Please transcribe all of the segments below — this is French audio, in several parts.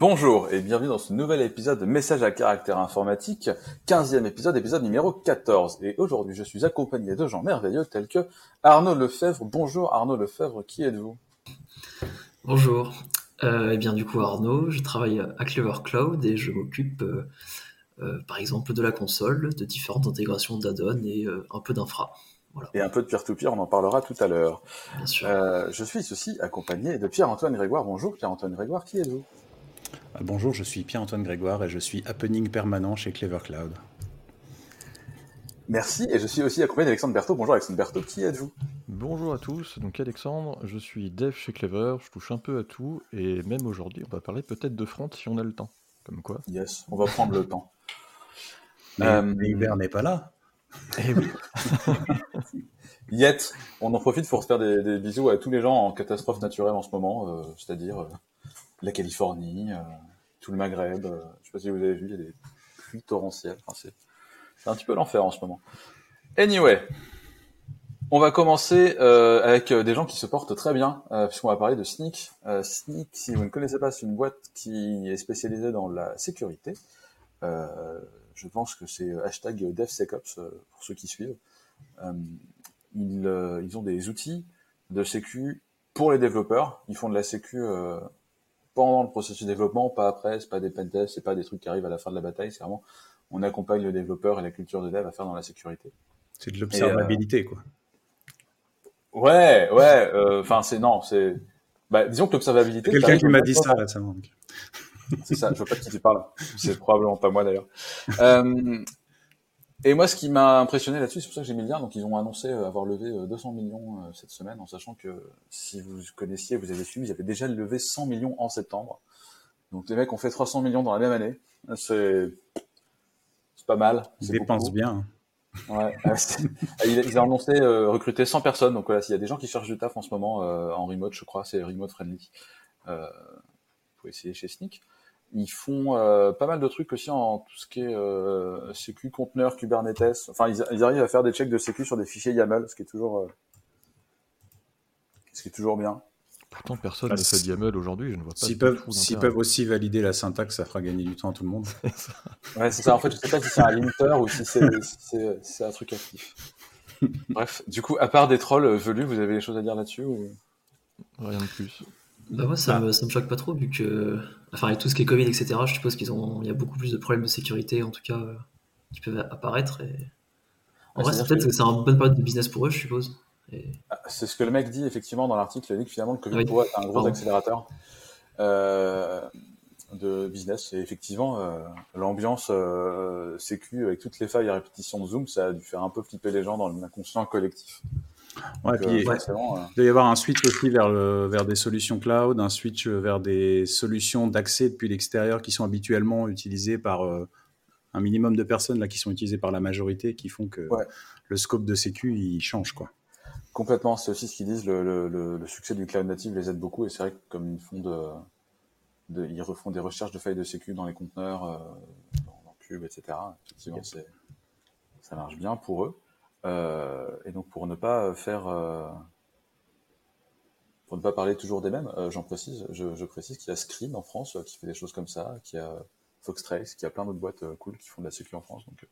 Bonjour et bienvenue dans ce nouvel épisode de Message à caractère informatique, 15e épisode, épisode numéro 14. Et aujourd'hui, je suis accompagné de gens merveilleux tels que Arnaud Lefebvre. Bonjour Arnaud Lefebvre, qui êtes-vous? Bonjour. Euh, eh bien du coup Arnaud, je travaille à Clever Cloud et je m'occupe euh, euh, par exemple de la console, de différentes intégrations d'add-on et un peu d'infra. Voilà. Et un peu de peer-to-peer, on en parlera tout à l'heure. Bien sûr. Je suis aussi accompagné de Pierre-Antoine Grégoire. Bonjour Pierre-Antoine Grégoire, qui êtes-vous? Bonjour, je suis Pierre-Antoine Grégoire et je suis happening permanent chez Clever Cloud. Merci, et je suis aussi accompagné d'Alexandre Berthaud. Bonjour Alexandre Berthaud, qui êtes-vous? Bonjour à tous, donc Alexandre, je suis dev chez Clever, je touche un peu à tout, et même aujourd'hui, on va parler peut-être de front si on a le temps. Comme quoi. Yes, on va prendre le temps. Mais, Euh, mais Hubert n'est pas là. Eh oui. Yet, on en profite pour se faire des, des bisous à tous les gens en catastrophe naturelle en ce moment, euh, c'est-à-dire euh, la Californie, euh, tout le Maghreb. euh, je sais pas si vous avez vu, il y a des pluies torrentielles. Enfin, c'est, c'est un petit peu l'enfer en ce moment. Anyway, on va commencer euh, avec euh, des gens qui se portent très bien, euh, puisqu'on va parler de Sneak. Euh, Sneak, si vous ne connaissez pas, c'est une boîte qui est spécialisée dans la sécurité. Je pense que c'est hashtag DevSecOps pour ceux qui suivent. Ils, ils ont des outils de sécu pour les développeurs. Ils font de la sécu pendant le processus de développement, pas après. C'est pas des pentests, c'est pas des trucs qui arrivent à la fin de la bataille. C'est vraiment on accompagne le développeur et la culture de dev à faire dans la sécurité. C'est de l'observabilité, quoi. Ouais, ouais. euh, Enfin, c'est non, c'est. Bah, disons que l'observabilité. Quelqu'un qui m'a dit ça récemment. C'est ça, je vois pas de qui tu parles. C'est probablement pas moi d'ailleurs. Euh, et moi, ce qui m'a impressionné là-dessus, c'est pour ça que j'ai mis le lien. Donc, ils ont annoncé euh, avoir levé euh, 200 millions euh, cette semaine, en sachant que si vous connaissiez, vous avez suivi, ils avaient déjà levé 100 millions en septembre. Donc, les mecs ont fait 300 millions dans la même année. C'est pas mal. Ils dépensent bien. Ouais. euh, c'est- ils, ont annoncé euh, recruter 100 personnes. Donc voilà, s'il y a des gens qui cherchent du taf en ce moment euh, en remote, je crois, c'est remote friendly. Euh, faut essayer chez Sneak. Ils font euh, pas mal de trucs aussi en tout ce qui est euh, sécu, conteneur, Kubernetes. Enfin, ils, ils arrivent à faire des checks de sécu sur des fichiers YAML, ce qui est toujours, euh, ce qui est toujours bien. Pourtant, personne Bah, ne fait de YAML aujourd'hui, je ne vois pas S'ils peuvent, aussi valider la syntaxe, ça fera gagner du temps à tout le monde. Ouais, c'est ça. En fait, je sais pas si c'est un limiter ou si c'est si c'est si c'est un truc actif. Bref, du coup, à part des trolls euh, velus, vous avez des choses à dire là-dessus ou... Rien de plus. Bah moi ça, Ah. me, ça me choque pas trop vu que, enfin avec tout ce qui est Covid etc. Je suppose qu'ils ont, il y a beaucoup plus de problèmes de sécurité en tout cas euh, qui peuvent apparaître. Et... En vrai, c'est peut-être que- c'est une bonne période de business pour eux, je suppose. Et... Ah, C'est ce que le mec dit effectivement dans l'article. Il dit que finalement le Covid Oui. pour eux un gros Pardon. accélérateur euh, de business. Et effectivement, euh, l'ambiance euh, sécu avec toutes les failles à répétition de Zoom, ça a dû faire un peu flipper les gens dans l'inconscient collectif. Ouais, Donc, puis, euh, euh, Il doit y avoir un switch aussi vers, le, vers des solutions cloud, un switch vers des solutions d'accès depuis l'extérieur qui sont habituellement utilisées par euh, un minimum de personnes là, qui sont utilisées par la majorité, qui font que Ouais. le scope de sécu il change. Quoi. complètement. C'est aussi ce qu'ils disent. Le, le, succès du cloud native les aide beaucoup. Et c'est vrai que comme ils font de, de, ils refont des recherches de failles de sécu dans les conteneurs, euh, dans, dans Cube, etc. Effectivement, c'est ça marche bien pour eux. Euh, et donc pour ne pas faire, euh, pour ne pas parler toujours des mêmes, euh, j'en précise, je, précise qu'il y a Scream en France qui fait des choses comme ça, qu'il y a Foxtrace, qu'il y a plein d'autres boîtes cool qui font de la sécu en France, donc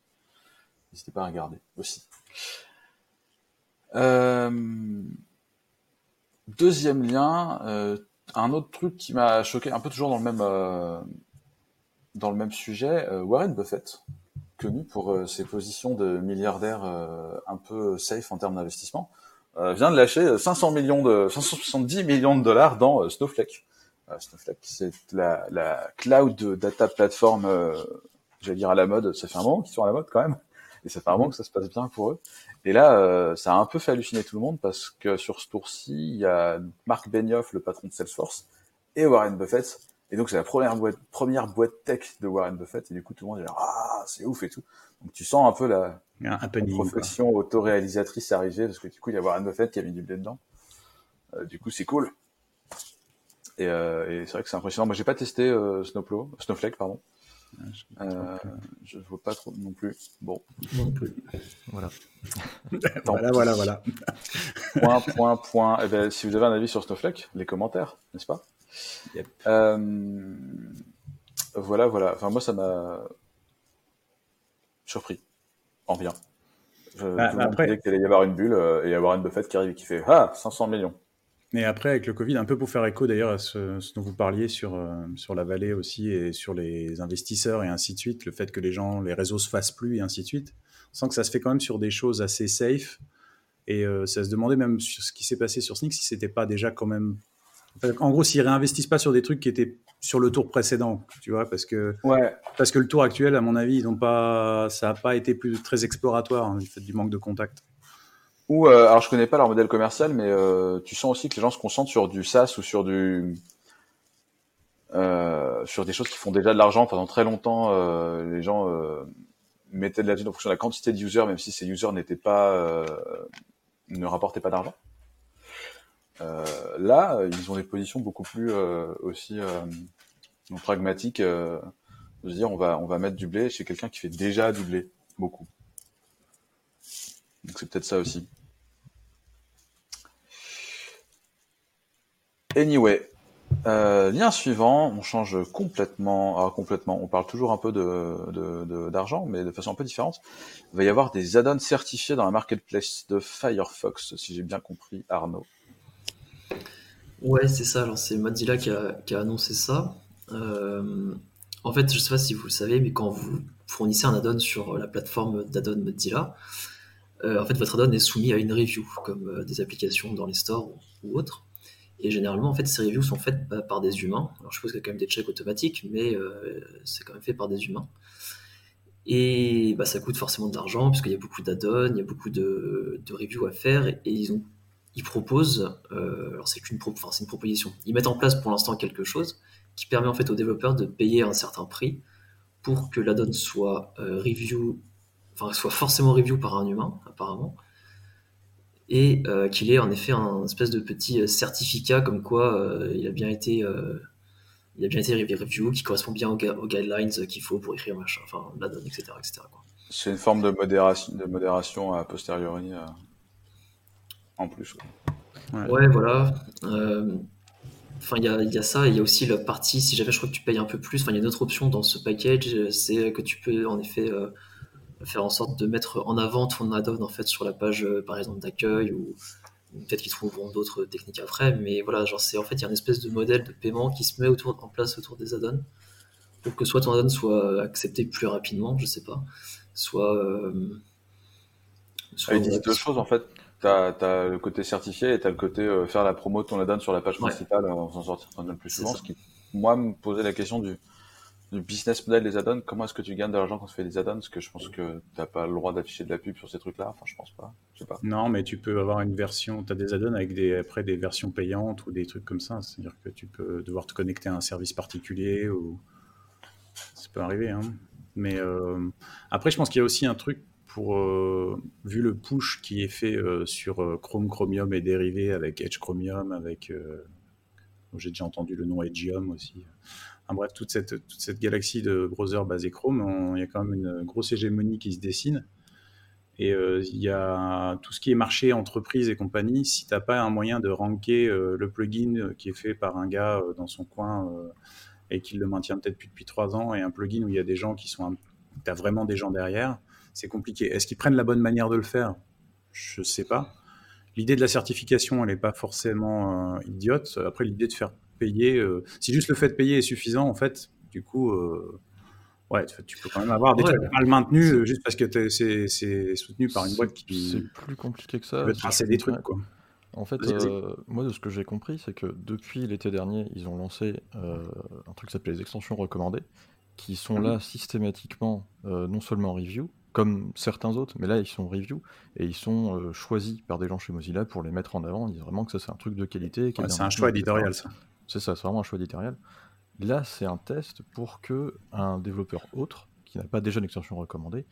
n'hésitez pas à regarder aussi. Deuxième lien, un autre truc qui m'a choqué, un peu toujours dans le même dans le même sujet, Warren Buffett, connu pour euh, ses positions de milliardaire euh, un peu safe en termes d'investissement, euh, vient de lâcher 500 millions de 570 millions de dollars dans euh, Snowflake. Euh, Snowflake, c'est la, la cloud data platform, euh, j'allais dire à la mode. Ça fait un moment qu'ils sont à la mode quand même, et ça fait un moment que ça se passe bien pour eux. Et là, euh, ça a un peu fait halluciner tout le monde parce que sur ce tour-ci, il y a Marc Benioff, le patron de Salesforce, et Warren Buffett. Et donc, c'est la première boîte, première boîte tech de Warren Buffett. Et du coup, tout le monde est là, ah, c'est ouf et tout. Donc, tu sens un peu la, Un la happening. quoi. profession autoréalisatrice arriver parce que du coup, il y a Warren Buffett qui a mis du blé dedans. Euh, du coup, c'est cool. Et, euh, et c'est vrai que c'est impressionnant. Moi, j'ai pas testé euh, Snowplow, Snowflake, pardon. Euh, je vois pas trop non plus. Bon, Non plus. Voilà. Voilà, voilà, voilà. point, point, point. Eh ben, si vous avez un avis sur Snowflake, les commentaires, n'est-ce pas? Yep. Euh, Voilà, voilà. Enfin, moi, ça m'a surpris. En bien. Je, Bah, après- disait qu'il allait y avoir une bulle euh, et y avoir une Buffett qui arrive et qui fait Ah, 500 millions. Et après, avec le Covid, un peu pour faire écho d'ailleurs à ce, ce dont vous parliez sur, euh, sur la vallée aussi et sur les investisseurs et ainsi de suite, le fait que les gens, les réseaux se fassent plus et ainsi de suite, on sent que ça se fait quand même sur des choses assez safe. Et euh, ça se demandait même sur ce qui s'est passé sur Sneak si c'était pas déjà quand même. Enfin, En gros, s'ils réinvestissent pas sur des trucs qui étaient sur le tour précédent, tu vois, parce que, Ouais. parce que le tour actuel, à mon avis, ils ont pas, ça n'a pas été plus très exploratoire hein, du fait du manque de contact. Ou, euh, alors je connais pas leur modèle commercial, mais euh, tu sens aussi que les gens se concentrent sur du SaaS ou sur du euh, sur des choses qui font déjà de l'argent. Pendant très longtemps, euh, les gens euh, mettaient de la thune en fonction de la quantité de users, même si ces users n'étaient pas euh, ne rapportaient pas d'argent. Là, ils ont des positions beaucoup plus aussi pragmatiques. De se dire, on va on va mettre du blé chez quelqu'un qui fait déjà du blé beaucoup. Donc c'est peut-être ça aussi. Anyway, euh, lien suivant, on change complètement, ah, complètement. On parle toujours un peu d'argent, mais de façon un peu différente. Il va y avoir des add-ons certifiés dans la marketplace de Firefox, si j'ai bien compris, Arnaud. Ouais, c'est ça. Alors, c'est Mozilla qui a, annoncé ça. Euh, en fait, je sais pas si vous le savez, mais quand vous fournissez un add-on sur la plateforme d'add-on Mozilla, euh, en fait, votre add-on est soumis à une review, comme des applications dans les stores ou, ou autres. Et généralement, en fait, ces reviews sont faites bah, par des humains. Alors, je suppose qu'il y a quand même des checks automatiques, mais euh, c'est quand même fait par des humains. Et bah, ça coûte forcément de l'argent, puisqu'il y a beaucoup d'add-ons, il y a beaucoup de, reviews à faire, et ils ont ils proposent, euh, alors c'est c'est une proposition, ils mettent en place pour l'instant quelque chose qui permet en fait aux développeurs de payer un certain prix pour que l'add-on soit euh, review, enfin soit forcément review par un humain apparemment, et euh, qu'il ait en effet un espèce de petit euh, certificat comme quoi euh, il a bien été euh, il a bien été review, qui correspond bien aux, guidelines qu'il faut pour écrire machin, enfin l'add-on, etc. etc. quoi. C'est une forme de modération, de modération a posteriori euh, en plus. ouais. Ouais, voilà. Euh, Enfin, il y a, il y a ça, il y a aussi la partie, si jamais je crois que tu payes un peu plus, enfin, il y a une autre option dans ce package, c'est que tu peux en effet euh, faire en sorte de mettre en avant ton add-on en fait sur la page, euh, par exemple, d'accueil, ou, ou peut-être qu'ils trouveront d'autres techniques après, mais voilà, genre c'est en fait, il y a une espèce de modèle de paiement qui se met autour, en place autour des add-ons pour que soit ton add-on soit accepté plus rapidement, je sais pas, soit. euh, soit- Ah, ils disent deux choses en fait. T'as as le côté certifié et t'as le côté euh, faire la promo de ton add-on sur la page Ouais. principale en s'en sortir plus souvent. ça. Ce qui, moi, me posait la question du, du business model des add-ons. Comment est-ce que tu gagnes de l'argent quand tu fais des add-ons? Parce que je pense que t'as pas le droit d'afficher de la pub sur ces trucs-là. Enfin, je pense pas. Je sais pas. Non, mais tu peux avoir une version, tu as des add-ons avec des, après des versions payantes ou des trucs comme ça. C'est-à-dire que tu peux devoir te connecter à un service particulier ou ça peut arriver. hein. Mais euh, après, je pense qu'il y a aussi un truc pour, euh, vu le push qui est fait euh, sur Chrome, Chromium et dérivés avec Edge Chromium, avec, j'ai déjà entendu le nom Edgeium aussi. Bref, toute cette, galaxie de browsers basés Chrome, il y a quand même une grosse hégémonie qui se dessine. Et euh, il y a tout ce qui est marché, entreprise et compagnie. Si tu n'as pas un moyen de ranker euh, le plugin euh, qui est fait par un gars dans son coin et qui le maintient peut-être depuis, trois ans, et un plugin où il y a des gens qui sont. Tu as vraiment des gens derrière, c'est compliqué. Est-ce qu'ils prennent la bonne manière de le faire? Je sais pas. L'idée de la certification, elle n'est pas forcément idiote. Après, l'idée de faire payer, euh, si juste le fait de payer est suffisant, en fait, du coup, euh, ouais, tu- peux quand même avoir des Ouais. trucs mal maintenus euh, juste parce que t'es- c'est c'est soutenu par une boîte C'est qui plus compliqué que ça. veut si tracer des trucs, quoi. En fait, moi, de ce que j'ai compris, c'est que depuis l'été dernier, ils ont lancé un truc qui s'appelle les extensions recommandées, qui sont là systématiquement, non seulement review, comme certains autres, mais là, ils sont review, et ils sont euh, choisis par des gens chez Mozilla pour les mettre en avant. Ils disent vraiment que ça, c'est un truc de qualité. Ouais, c'est un choix éditorial, ça. C'est ça, c'est vraiment un choix éditorial. Là, c'est un test pour que un développeur autre, qui n'a pas déjà d'extension recommandée,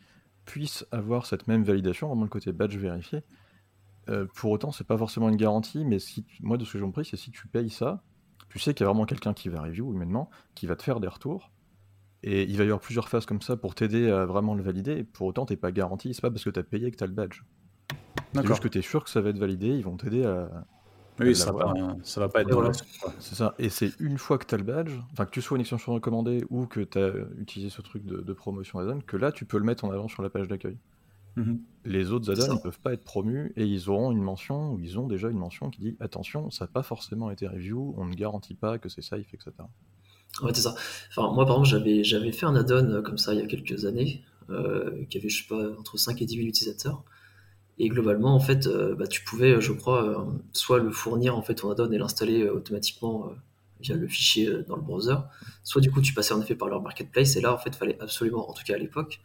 puisse avoir cette même validation, vraiment le côté badge vérifié. Euh, pour autant, c'est pas forcément une garantie, mais si moi, de ce que j'ai compris, c'est si tu payes ça, tu sais qu'il y a vraiment quelqu'un qui va review humainement, qui va te faire des retours, et il va y avoir plusieurs phases comme ça pour t'aider à vraiment le valider, et pour autant, t'es pas garanti, c'est pas parce que tu as payé que tu as le badge. C'est D'accord. juste que tu es sûr que ça va être validé, ils vont t'aider à, Oui, ça va, pas, ça va pas être dans C'est ça. Et c'est une fois que tu as le badge, enfin que tu sois une extension recommandée ou que tu as utilisé ce truc de, promotion add-on, que là tu peux le mettre en avant sur la page d'accueil. Mhm. Les autres add-ons ne peuvent pas être promus et ils auront une mention ou ils ont déjà une mention qui dit attention, ça n'a pas forcément été review, on ne garantit pas que c'est safe, etc. Ouais, c'est ça. Enfin, moi, par exemple, j'avais, j'avais fait un add-on euh, comme ça il y a quelques années, euh, qui avait, je sais pas, entre 5 et 10 000 utilisateurs. Et globalement, en fait, euh, bah, tu pouvais, je crois, soit le fournir en fait ton add-on et l'installer automatiquement via le fichier dans le browser, soit du coup tu passais en effet par leur marketplace. Et là, en fait, fallait absolument, en tout cas à l'époque,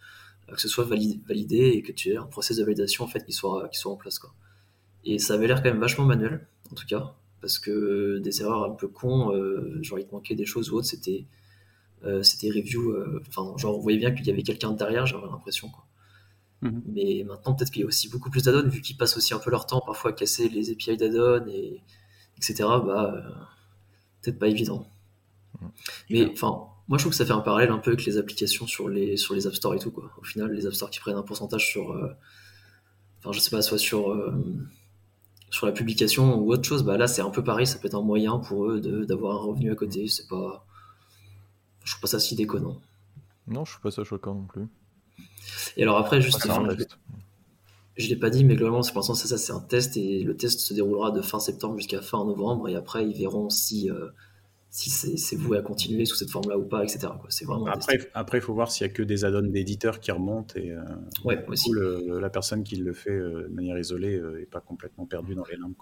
que ce soit validé, et que tu aies un process de validation en fait qui soit, qui soit en place. Quoi. Et ça avait l'air quand même vachement manuel, en tout cas parce que des erreurs un peu cons, euh, genre il te manquait des choses ou autre, c'était euh, c'était review, euh, enfin genre on voyait bien qu'il y avait quelqu'un derrière, j'avais l'impression quoi. Mhm. Mais maintenant peut-être qu'il y a aussi beaucoup plus d'add-ons vu qu'ils passent aussi un peu leur temps parfois à casser les API d'add-ons et etc. Bah peut-être pas évident. Mhm. Mais enfin moi je trouve que ça fait un parallèle un peu avec les applications sur les sur les App Store et tout quoi. Au final les App Store qui prennent un pourcentage sur enfin je sais pas soit sur sur la publication ou autre chose, bah là c'est un peu pareil, ça peut être un moyen pour eux d'avoir un revenu à côté. C'est pas, je trouve pas ça si déconnant. Non, je suis pas ça choquant non plus. Et alors après, juste, je l'ai pas dit, mais globalement, c'est pour l'instant ça, c'est un test et le test se déroulera de fin septembre jusqu'à fin novembre et après ils verront si euh, si c'est voué à continuer sous cette forme-là ou pas, etc. C'est vraiment après, après, il faut voir s'il y a que des add-ons d'éditeurs qui remontent et euh, ouais, aussi. la personne qui le fait euh, de manière isolée n'est euh, pas complètement perdue dans les limbes.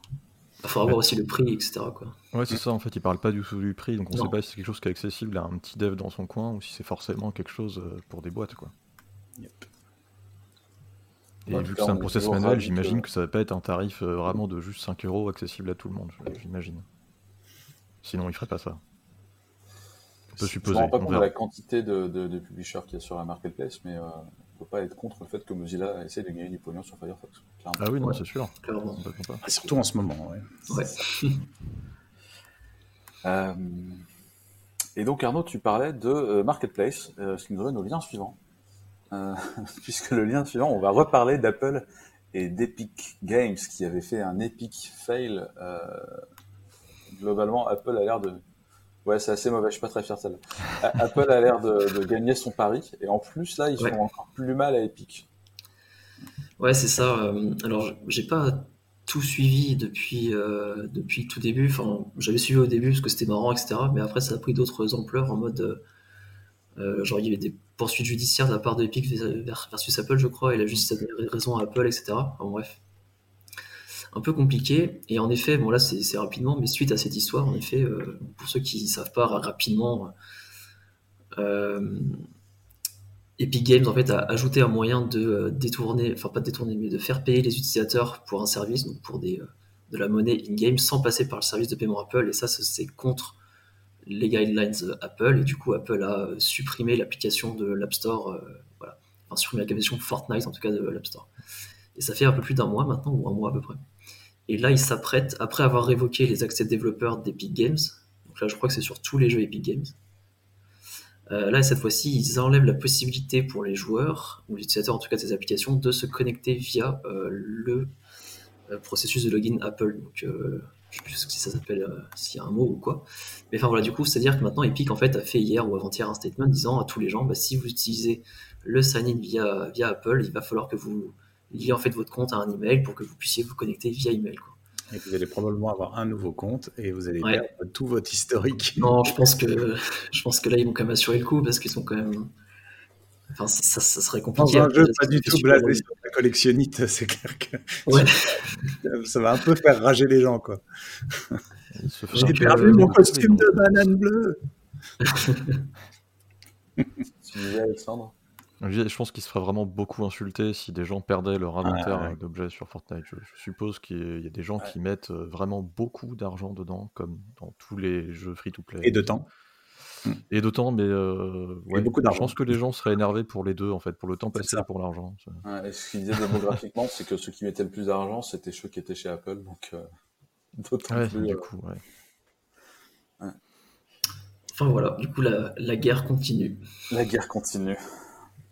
Il faudra voir aussi le prix, etc. Quoi. Ouais, c'est ça. En fait, il parle pas du tout du prix, donc on ne sait pas si c'est quelque chose qui est accessible à un petit dev dans son coin ou si c'est forcément quelque chose pour des boîtes, quoi. Et vu que c'est un process manuel, j'imagine que ça va pas être un tarif vraiment de juste 5 euros accessible à tout le monde, j'imagine. Sinon, il ferait pas ça. On peut supposer. Je ne me rends pas compte de la quantité de, de, publishers qu'il y a sur la marketplace, mais euh, on ne peut pas être contre le fait que Mozilla essaie de gagner du pognon sur Firefox. Ah oui, non, c'est sûr. surtout en ce moment, ouais. euh, et donc, Arnaud, tu parlais de euh, marketplace, euh, ce qui nous donne au lien suivant. puisque le lien suivant, on va reparler d'Apple et d'Epic Games, qui avait fait un epic fail globalement, Apple a l'air de. Ouais, c'est assez mauvais, je suis pas très fier de ça. Apple a l'air de, gagner son pari, et en plus, là, ils font encore plus mal à Epic. Ouais, c'est ça. Euh, alors, j'ai pas tout suivi depuis, euh, depuis tout début. Enfin, j'avais suivi au début parce que c'était marrant, etc. Mais après, ça a pris d'autres ampleurs en mode. Euh, genre, il y avait des poursuites judiciaires de la part de Epic versus Apple, je crois, et la justice a raison à Apple, etc. Enfin, bref un peu compliqué. Et en effet, bon là c'est rapidement, mais suite à cette histoire, en effet, euh, pour ceux qui ne savent pas rapidement, euh, Epic Games en fait a ajouté un moyen de détourner, enfin pas de détourner, mais de faire payer les utilisateurs pour un service, donc pour de la monnaie in-game, sans passer par le service de paiement Apple. Et ça, c'est contre les guidelines Apple. Et du coup, Apple a supprimé l'application de l'App Store, voilà, enfin supprimé l'application Fortnite en tout cas de l'App Store. Et ça fait un peu plus d'un mois maintenant, ou un mois à peu près. Et là, ils s'apprêtent, après avoir révoqué les accès développeurs d'Epic Games, donc là, je crois que c'est sur tous les jeux Epic Games. Euh, là, cette fois-ci, ils enlèvent la possibilité pour les joueurs, ou les utilisateurs en tout cas de ces applications, de se connecter via euh, le euh, processus de login Apple. Je ne sais plus si ça s'appelle, s'il y a un mot ou quoi. Mais enfin voilà, du coup, c'est-à-dire que maintenant Epic en fait a fait hier ou avant-hier un statement disant à tous les gens, bah, si vous utilisez le sign-in via, via Apple, il va falloir que vous lier en fait votre compte à un email pour que vous puissiez vous connecter via email. Quoi. Et vous allez probablement avoir un nouveau compte et vous allez perdre tout votre historique. Non, je pense que je pense que là ils vont quand même assurer le coup parce qu'ils sont quand même. Enfin, ça, ça serait compliqué. Dans un jeu pas du tout blasé sur la collectionnite, c'est clair que ouais. ça va un peu faire rager les gens, quoi. J'ai perdu mon costume de banane bleue. Alexandre? Je pense qu'il se ferait vraiment beaucoup insulter si des gens perdaient leur inventaire d'objets sur Fortnite. Je, suppose qu'il y a des gens qui mettent euh, vraiment beaucoup d'argent dedans, comme dans tous les jeux free-to-play. Et de temps. Hmm. Et temps, mais euh, ouais, beaucoup je pense que les gens seraient énervés pour les deux, en fait, pour le temps passé et pour l'argent. ce qu'il disait démographiquement, c'est que ceux qui mettaient le plus d'argent, c'était ceux qui étaient chez Apple, donc euh, d'autant ouais, plus. Du coup, ouais. Enfin voilà, du coup la, la guerre continue. La guerre continue.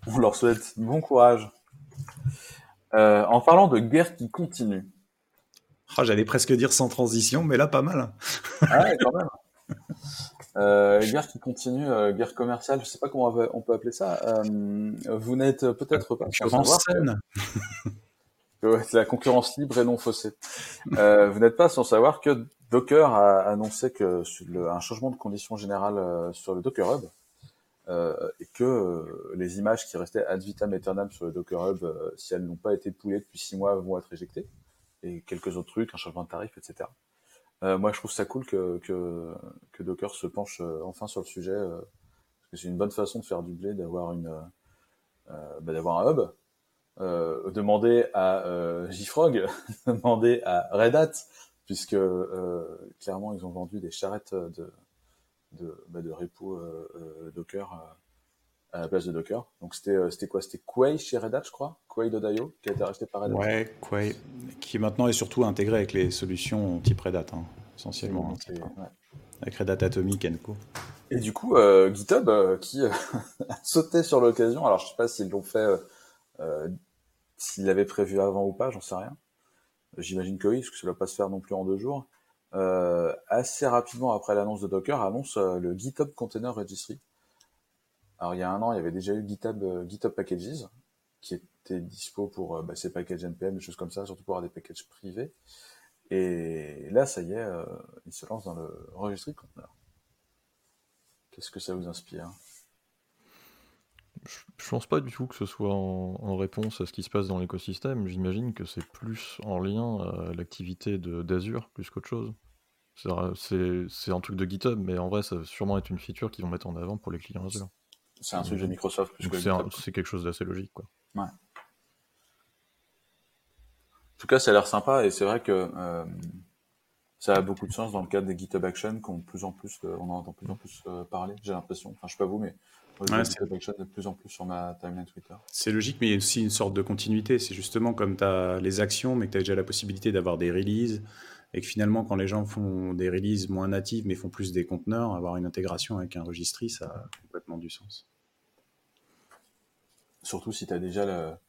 On leur souhaite bon courage. Euh, en parlant de guerre qui continue, Ah, J'allais presque dire sans transition, mais là, pas mal. Ah ouais, quand même. Euh, guerre qui continue, euh, guerre commerciale, je sais pas comment on, peut appeler ça. Euh, vous n'êtes peut-être pas Concurrence saine. que, ouais, la concurrence libre et non faussée. Vous n'êtes pas sans savoir que Docker a annoncé que le- un changement de conditions générales euh, sur le Docker Hub et que les images qui restaient ad vitam aeternam sur le Docker Hub, si elles n'ont pas été poulées depuis six mois, vont être éjectées et quelques autres trucs, un changement de tarif, etc. Euh, moi, je trouve ça cool que, que, que Docker se penche euh, enfin sur le sujet, euh, parce que c'est une bonne façon de faire du blé, d'avoir une, euh, bah, d'avoir un hub. Euh, demander à euh, JFrog, demander à Red Hat, puisque euh, clairement ils ont vendu des charrettes de, de, bah, de repo euh, euh, Docker euh, à la place de Docker. Donc c'était euh, c'était quoi? C'était Quay chez Red Hat, je crois, Quay.io, qui a été racheté par Red Hat. Ouais, ouais. Qui maintenant est surtout intégré avec les solutions type Red Hat, hein, essentiellement. hein, ouais. Avec Red Hat Atomic and Co. Et du coup, euh, GitHub euh, qui euh, a sauté sur l'occasion. Alors, je sais pas s'ils l'ont fait, s'ils l'avaient prévu avant ou pas, j'en sais rien. J'imagine que oui, parce que ça ne va pas se faire non plus en deux jours. Assez rapidement après l'annonce de Docker, annonce le GitHub Container Registry. Alors, il y a un an, il y avait déjà eu GitHub, euh, Packages, qui était dispo pour euh, bah, ces packages NPM, des choses comme ça, surtout pour avoir des packages privés. Et là, ça y est, euh, il se lance dans le registry de. Qu'est-ce que ça vous inspire? Je, je pense pas du tout que ce soit en, en réponse à ce qui se passe dans l'écosystème. J'imagine que c'est plus en lien à l'activité d'Azure plus qu'autre chose. C'est un truc de GitHub, mais en vrai, ça va sûrement être une feature qu'ils vont mettre en avant pour les clients Azure. C'est un truc de Microsoft plus que c'est quelque chose d'assez logique, quoi. En tout cas, ça a l'air sympa et c'est vrai que euh, ça a beaucoup de sens dans le cadre des GitHub Action qu'on plus en plus, euh, on en entend de plus en plus euh, parler. J'ai l'impression. Enfin, je sais pas vous, mais Ouais, de plus en plus sur ma timeline Twitter. C'est logique, mais il y a aussi une sorte de continuité. C'est justement comme tu as les actions, mais que tu as déjà la possibilité d'avoir des releases. Et que finalement, quand les gens font des releases moins natives, mais font plus des conteneurs, avoir une intégration avec un registry, ça du sens. Surtout si tu as déjà la,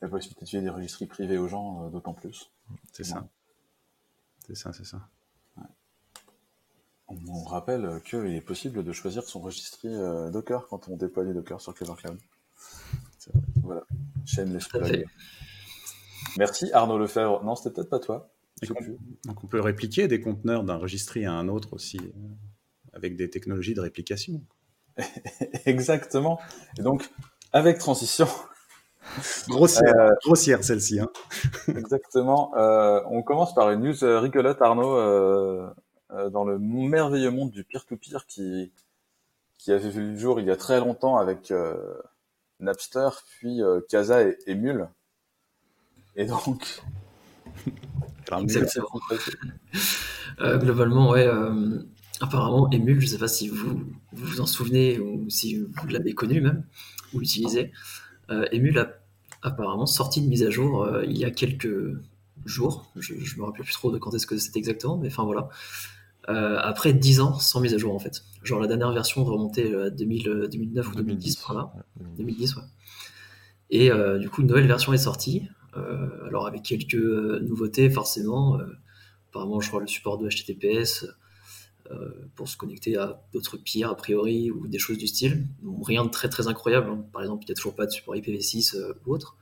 la possibilité de filer des registries privés aux gens, euh, d'autant plus. C'est ça. C'est ça, c'est ça. On, on rappelle qu'il est possible de choisir son registry euh, Docker quand on déploie les Docker sur Clever Cloud. Voilà. Chaîne les. Merci Arnaud Lefebvre. Non, c'était peut-être pas toi. Plus. Donc on peut répliquer des conteneurs d'un registry à un autre aussi, euh, avec des technologies de réplication. Exactement. Et donc, avec transition, Grossière, Euh, grossière celle-ci. Hein. exactement, euh, on commence par une news rigolote, Arnaud, euh, euh, dans le merveilleux monde du peer-to-peer qui, qui avait vu le jour il y a très longtemps avec euh, Napster, puis euh, Casa et. Et donc, Exactement. Euh, globalement, ouais. Apparemment, Emule, je sais pas si vous vous, vous en souvenez ou si vous l'avez connu même, ou l'utilisez. Euh, Emule a apparemment sorti une mise à jour euh, il y a quelques jours. Je, je me rappelle plus trop de quand est-ce que c'était exactement, mais enfin voilà. Euh, après 10 ans sans mise à jour en fait. Genre la dernière version remontait à 2000, euh, 2009 ou 2010 par là. ouais, 2010. 2010, ouais. Et euh, du coup, une nouvelle version est sortie. Alors, avec quelques nouveautés, forcément. Apparemment, je crois le support de HTTPS pour se connecter à d'autres peers, a priori, ou des choses du style. Bon, rien de très très incroyable. hein. Par exemple, il n'y a toujours pas de support IPv6 euh, ou autre.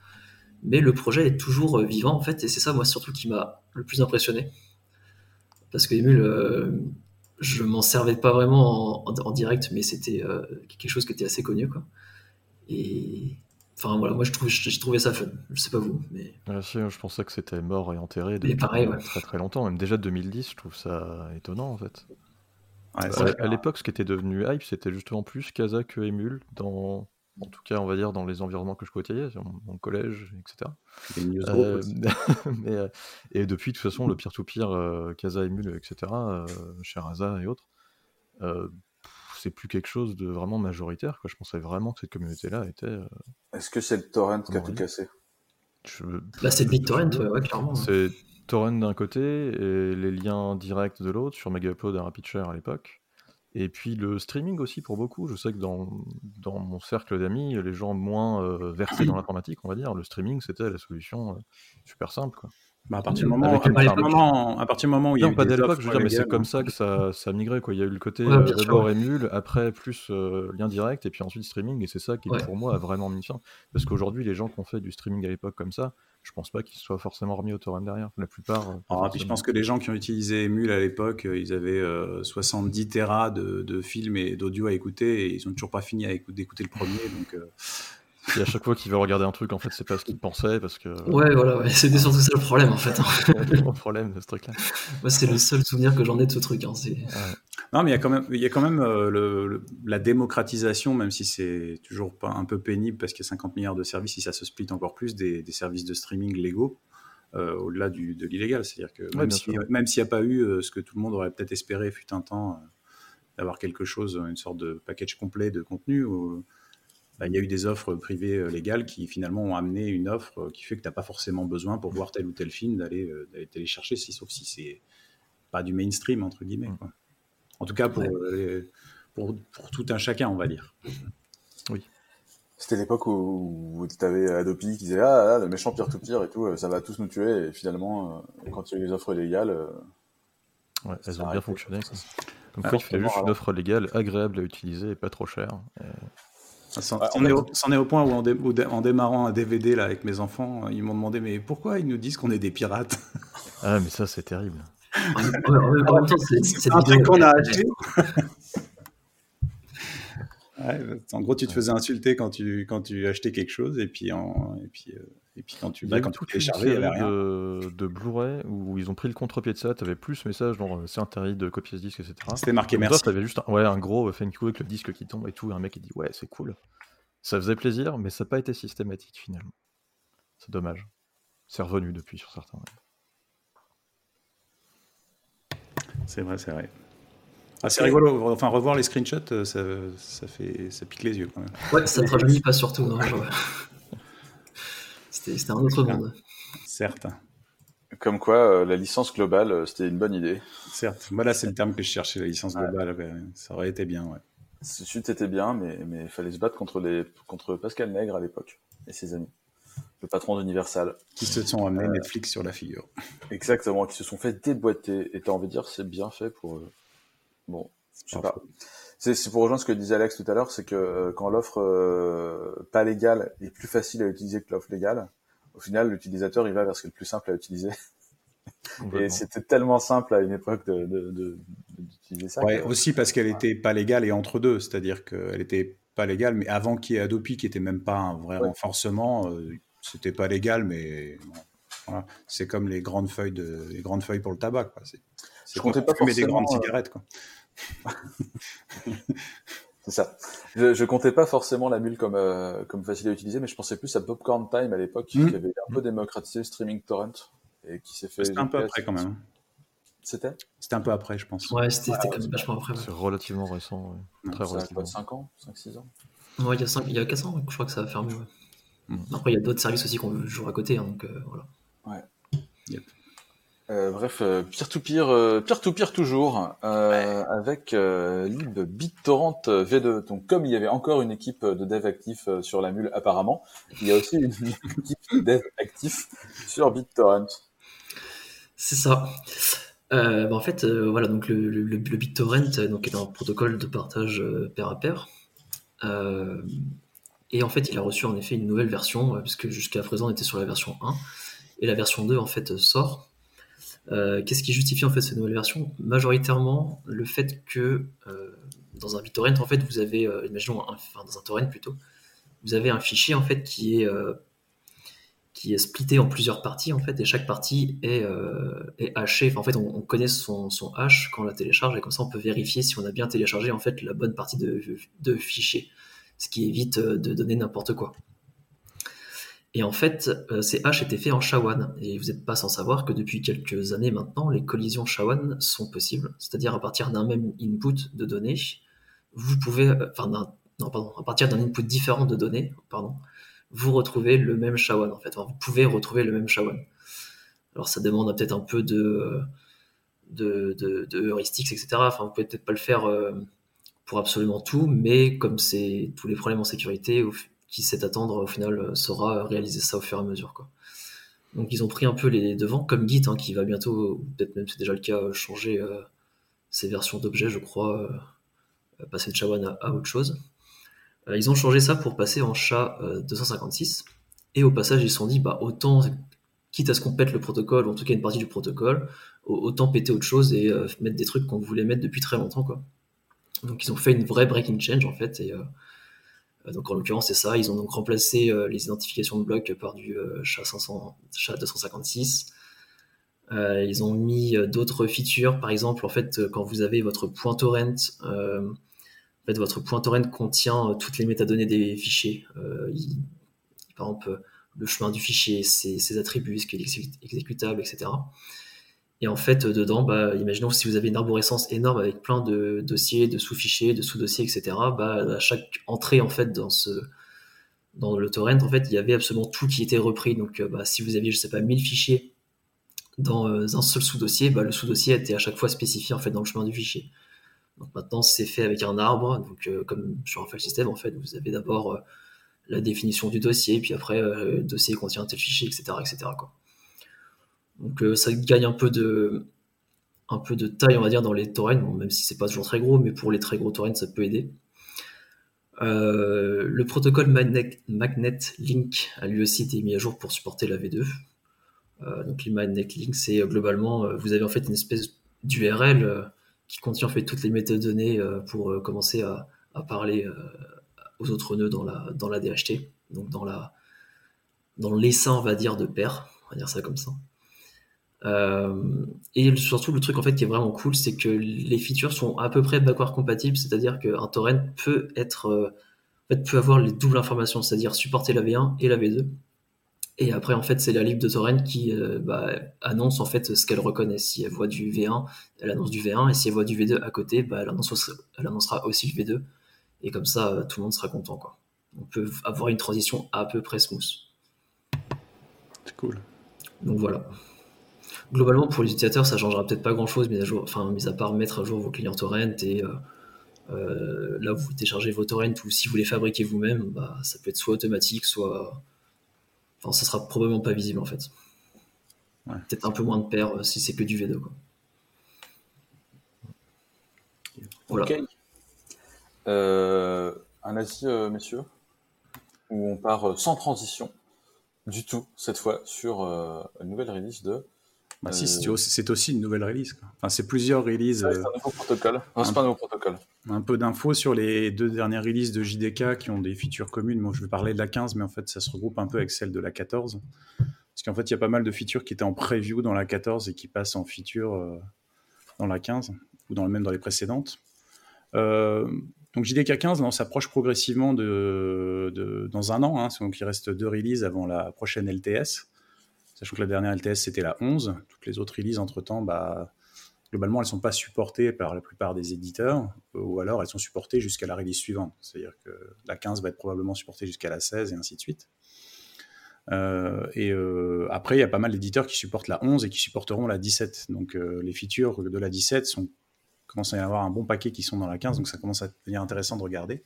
Mais le projet est toujours euh, vivant, en fait. Et c'est ça, moi, surtout, qui m'a le plus impressionné. Parce que Emule, euh, je m'en servais pas vraiment en, en- en direct, mais c'était euh, quelque chose qui était assez connu, quoi. Et enfin voilà, moi je trouve, j'ai trouvé ça fun. Je sais pas vous, mais Ah, si, je pensais que c'était mort et enterré depuis pareil, ouais. très très longtemps. Même déjà 2010, je trouve ça étonnant en fait. Ouais, vrai. à l'époque, ce qui était devenu hype, c'était justement plus Casa que Emule, dans, en tout cas, on va dire, dans les environnements que je côtoyais, mon, mon collège, etc. Newsgroups Euh, mais, euh, et depuis, de toute façon, le peer-to-peer, euh, Casa, Emule, etc., euh, chez Raza et autres, euh, c'est plus quelque chose de vraiment majoritaire. Quoi. Je pensais vraiment que cette communauté-là était. euh, est-ce que c'est le torrent qui a tout cassé? Je- là c'est BitTorrent, ouais, ouais, clairement. C'est torrent d'un côté et les liens directs de l'autre sur Megaupload et RapidShare à l'époque. Et puis le streaming aussi pour beaucoup. Je sais que dans, mon cercle d'amis, les gens moins euh, versés dans l'informatique, on va dire, le streaming c'était la solution euh, super simple. Quoi. Bah, à partir du moment, Avec à une partir du époque. moment, à partir du moment où il y a Non, eu pas des dès l'époque, offres je veux dire, mais c'est comme ça que ça, ça a migré. Quoi. Il y a eu le côté Ouais, euh, d'abord ouais. émule, après plus euh, lien direct, et puis ensuite streaming, et c'est ça qui, Ouais. pour moi, a vraiment mis fin. Parce qu'aujourd'hui, les gens qui ont fait du streaming à l'époque comme ça, je pense pas qu'ils se soient forcément remis au torrent derrière. La plupart. euh, Ah, puis je pense que les gens qui ont utilisé Emule à l'époque, ils avaient euh, 70 terras de, de films et d'audio à écouter et ils ont toujours pas fini d'écouter le premier. Donc, euh, Et à chaque fois qu'ils veulent regarder un truc, en fait, c'est pas ce qu'ils pensaient, parce que. Ouais, voilà, ouais. c'était surtout ça le problème en fait. C'est mon problème de ce truc-là. Moi, c'est le seul souvenir que j'en ai de ce truc. Hein. c'est- Non, mais il y a quand même, il y a quand même euh, le- le- la démocratisation, même si c'est toujours pas un peu pénible parce qu'il y a 50 milliards de services, si ça se split encore plus, des, des services de streaming légaux, euh, au-delà de l'illégal. C'est-à-dire que même sûr. même s'il n'y a pas eu euh, ce que tout le monde aurait peut-être espéré fut un temps, euh, d'avoir quelque chose, une sorte de package complet de contenu, il y a eu des offres privées euh, légales qui finalement ont amené une offre euh, qui fait que tu n'as pas forcément besoin pour voir tel ou tel film d'aller euh, d'aller télécharger, si, sauf si c'est pas du mainstream, entre guillemets. Mm. quoi. En tout cas, pour, Ouais. euh, pour, pour tout un chacun, on va dire. C'était l'époque où, où tu avais Adobe qui disait Ah, ah, le méchant peer-to-peer et tout, ça va tous nous tuer. Et finalement, quand il y a eu les offres légales, Ouais, Ça elles ont bien fonctionné. Comme quoi, il fallait juste une offre légale, agréable à utiliser et pas trop chère. Et- C'en Ouais, c'en est, au- c'en est au point où, en, dé- où dé- en démarrant un DVD là, avec mes enfants, ils m'ont demandé Mais pourquoi ils nous disent qu'on est des pirates Ah, mais ça, c'est terrible. C'est un truc qu'on a acheté. Ouais, en gros, tu te faisais insulter quand tu, quand tu achetais quelque chose, et puis, en, et puis, euh, et puis quand tu, y bah, quand tu téléchargeais, il n'y série avait rien. de, de Blu-ray où ils ont pris le contre-pied de ça. Tu avais plus ce message, genre euh, c'est interdit de copier ce disque, etc. C'était marqué merci. toi, t'avais juste un, ouais, un gros euh, thank you avec le disque qui tombe et tout, et un mec qui dit ouais, c'est cool. Ça faisait plaisir, mais ça n'a pas été systématique finalement. C'est dommage. C'est revenu depuis sur certains. ouais. C'est vrai, c'est vrai. Ah, c'est rigolo. Enfin, revoir les screenshots, euh, ça, ça, fait, ça pique les yeux quand même. Ouais, ça te rajeunit pas surtout. non, genre, C'était c'était un autre monde. Certes, comme quoi euh, la licence globale, euh, c'était une bonne idée. certes. Moi, là, c'est le terme que je cherchais, la licence globale. ouais, Ça aurait été bien, ouais. Ce chute était bien, mais mais il fallait se battre contre les contre Pascal Nègre à l'époque et ses amis, le patron d'Universal. Qui se sont amenés Euh, Netflix sur la figure. Exactement, qui se sont fait déboîter. Et t'as envie de dire, c'est bien fait pour. euh, Bon, je sais Pas pas. C'est pour rejoindre ce que disait Alex tout à l'heure, c'est que euh, quand l'offre euh, pas légale est plus facile à utiliser que l'offre légale, au final, l'utilisateur il va vers ce qui est le plus simple à utiliser. Et c'était tellement simple à une époque d'utiliser ça. Ouais, que- aussi parce qu'elle était pas légale et entre deux, c'est-à-dire qu'elle était pas légale, mais avant qu'il y ait Adopi, qui était même pas un vrai Ouais. renforcement, euh, c'était pas légal, mais voilà. c'est comme les grandes feuilles de, les grandes feuilles pour le tabac, quoi. C'est, Je comptais pour pas fumer des forcément, grandes euh, cigarettes, quoi. C'est ça. Je, je comptais pas forcément la mule comme euh, comme facile à utiliser, mais je pensais plus à Popcorn Time à l'époque, Mhm. qui avait un peu démocratisé streaming torrent et qui s'est fait. C'était un peu après quand même. C'était? C'était un peu après, je pense. Ouais, c'était Ouais, quand même vachement après. ouais. C'est relativement récent. ouais. Très a relativement. quoi, 5 ans? 5-6 ans? Ouais, il y a 5, il y a 4 ans, je crois que ça va faire mieux. ouais. Mm. Après, il y a d'autres services aussi qu'on joue à côté, hein, donc euh, voilà. Euh, bref, euh, peer-to-peer, euh, peer-to-peer toujours, euh, avec euh, lib BitTorrent V2. Donc, comme il y avait encore une équipe de dev actif euh, sur la mule, apparemment, il y a aussi une équipe de dev actif sur BitTorrent. C'est ça. Euh, bah, en fait, euh, voilà, donc le, le, le- le BitTorrent euh, donc, est un protocole de partage euh, pair à pair. Euh, et en fait, il a reçu en effet une nouvelle version, euh, puisque jusqu'à présent, on était sur la version 1. Et la version 2, en fait, sort. Euh, Qu'est-ce qui justifie en fait cette nouvelle version? Majoritairement, le fait que euh, dans un BitTorrent, en fait, vous avez, euh, imaginons, un- dans un torrent plutôt, vous avez un fichier en fait qui est qui splitté en plusieurs parties en fait et chaque partie est, est hachée. En fait, on, on connaît son, son hash quand on la télécharge et comme ça on peut vérifier si on a bien téléchargé en fait la bonne partie de, fichier, ce qui évite de donner n'importe quoi. Et en fait, euh, ces hashes étaient faits en SHA-1 et vous n'êtes pas sans savoir que depuis quelques années maintenant, les collisions SHA-1 sont possibles, c'est-à-dire à partir d'un même input de données, vous pouvez, euh, enfin, non, pardon, à partir d'un input différent de données, pardon, vous retrouvez le même SHA-1 en fait. Vous pouvez retrouver le même SHA-1. Alors ça demande peut-être un peu de, de, de, heuristics, etc. Enfin, vous pouvez peut-être pas le faire euh, pour absolument tout, mais comme c'est tous les problèmes en sécurité, qui sait attendre, au final, euh, saura réaliser ça au fur et à mesure. Quoi. Donc ils ont pris un peu les devants, comme Git, hein, qui va bientôt, peut-être même c'est déjà le cas, changer ses versions d'objets, je crois, passer de SHA-1 à, autre chose. ils ont changé ça pour passer en SHA-256. Et au passage, ils se sont dit, bah, autant, quitte à ce qu'on pète le protocole, ou en tout cas une partie du protocole, autant péter autre chose et mettre des trucs qu'on voulait mettre depuis très longtemps. Quoi. Donc ils ont fait une vraie breaking change en fait. Et, euh, donc en l'occurrence c'est ça, ils ont donc remplacé euh, les identifications de blocs par du SHA-500, SHA-256. Euh, ils ont mis d'autres features, par exemple, en fait, quand vous avez votre point torrent, votre point torrent contient toutes les métadonnées des fichiers. par exemple, le chemin du fichier, ses, attributs, ce qui est exécutable, etc. Et en fait, dedans, bah, imaginons si vous avez une arborescence énorme avec plein de dossiers, de sous-fichiers, de sous-dossiers, etc. Bah, à chaque entrée, en fait, dans ce dans le torrent, en fait, il y avait absolument tout qui était repris. Donc, euh, bah, si vous aviez, je sais pas, 1000 fichiers dans euh, un seul sous-dossier, bah, le sous-dossier était à chaque fois spécifié en fait dans le chemin du fichier. Donc maintenant, c'est fait avec un arbre. Donc, euh, comme sur un file system, en fait, vous avez d'abord la définition du dossier, puis après, le dossier contient tel fichier, etc., etc. Donc euh, ça gagne un peu de taille, on va dire, dans les torrents, même si c'est pas toujours très gros, mais pour les très gros torrents, ça peut aider. Euh, le protocole Magnet, Link a lui aussi été mis à jour pour supporter la V2. Euh, donc les Magnet Link, c'est globalement, vous avez en fait une espèce d'URL qui contient en fait toutes les métadonnées pour commencer à, parler aux autres nœuds dans la, dans la DHT, donc dans la dans on va dire, de pair, on va dire ça comme ça. Euh, et surtout, le truc en fait qui est vraiment cool, c'est que les features sont à peu près backward compatibles, c'est-à-dire qu'un torrent peut être, euh, en fait, peut avoir les doubles informations, c'est-à-dire supporter la V1 et la V2. Et après, en fait, c'est la lib de torrent qui euh, bah, annonce en fait ce qu'elle reconnaît. Si elle voit du V1, elle annonce du V1, et si elle voit du V2 à côté, bah, elle, elle annoncera aussi le V2. Et comme ça, tout le monde sera content. Quoi. On peut avoir une transition à peu près smooth. C'est cool. Donc voilà globalement, pour les utilisateurs, ça changera peut-être pas grand-chose, mais à jour, enfin, mis à part mettre à jour vos clients torrent et euh, euh, là où vous téléchargez vos torrents ou si vous les fabriquez vous-même, bah, ça peut être soit automatique, soit, enfin, ça sera probablement pas visible en fait. Peut-être un peu moins de paires euh, si c'est que du V2 quoi. Voilà. un avis, messieurs, où on part sans transition du tout cette fois sur une nouvelle release de bah si, c'est aussi une nouvelle release. Enfin, c'est plusieurs releases. c'est un euh, nouveau protocole. un, pas un nouveau protocole. Un peu d'infos sur les deux dernières releases de JDK qui ont des features communes. Moi, je vais parler de la 15, mais en fait, ça se regroupe un peu avec celle de la 14. Parce qu'en fait, il y a pas mal de features qui étaient en preview dans la 14 et qui passent en feature euh, dans la 15, ou dans, même dans les précédentes. Euh, donc JDK 15, on s'approche progressivement de, de, dans un an. Hein, donc il reste deux releases avant la prochaine LTS. Sachant que la dernière LTS, c'était la 11. Toutes les autres releases, entre-temps, bah, globalement, elles ne sont pas supportées par la plupart des éditeurs, ou alors elles sont supportées jusqu'à la release suivante. C'est-à-dire que la 15 va être probablement supportée jusqu'à la 16 et ainsi de suite. Euh, et euh, après, il y a pas mal d'éditeurs qui supportent la 11 et qui supporteront la 17. Donc euh, les features de la 17 sont, commencent à y avoir un bon paquet qui sont dans la 15, donc ça commence à devenir intéressant de regarder.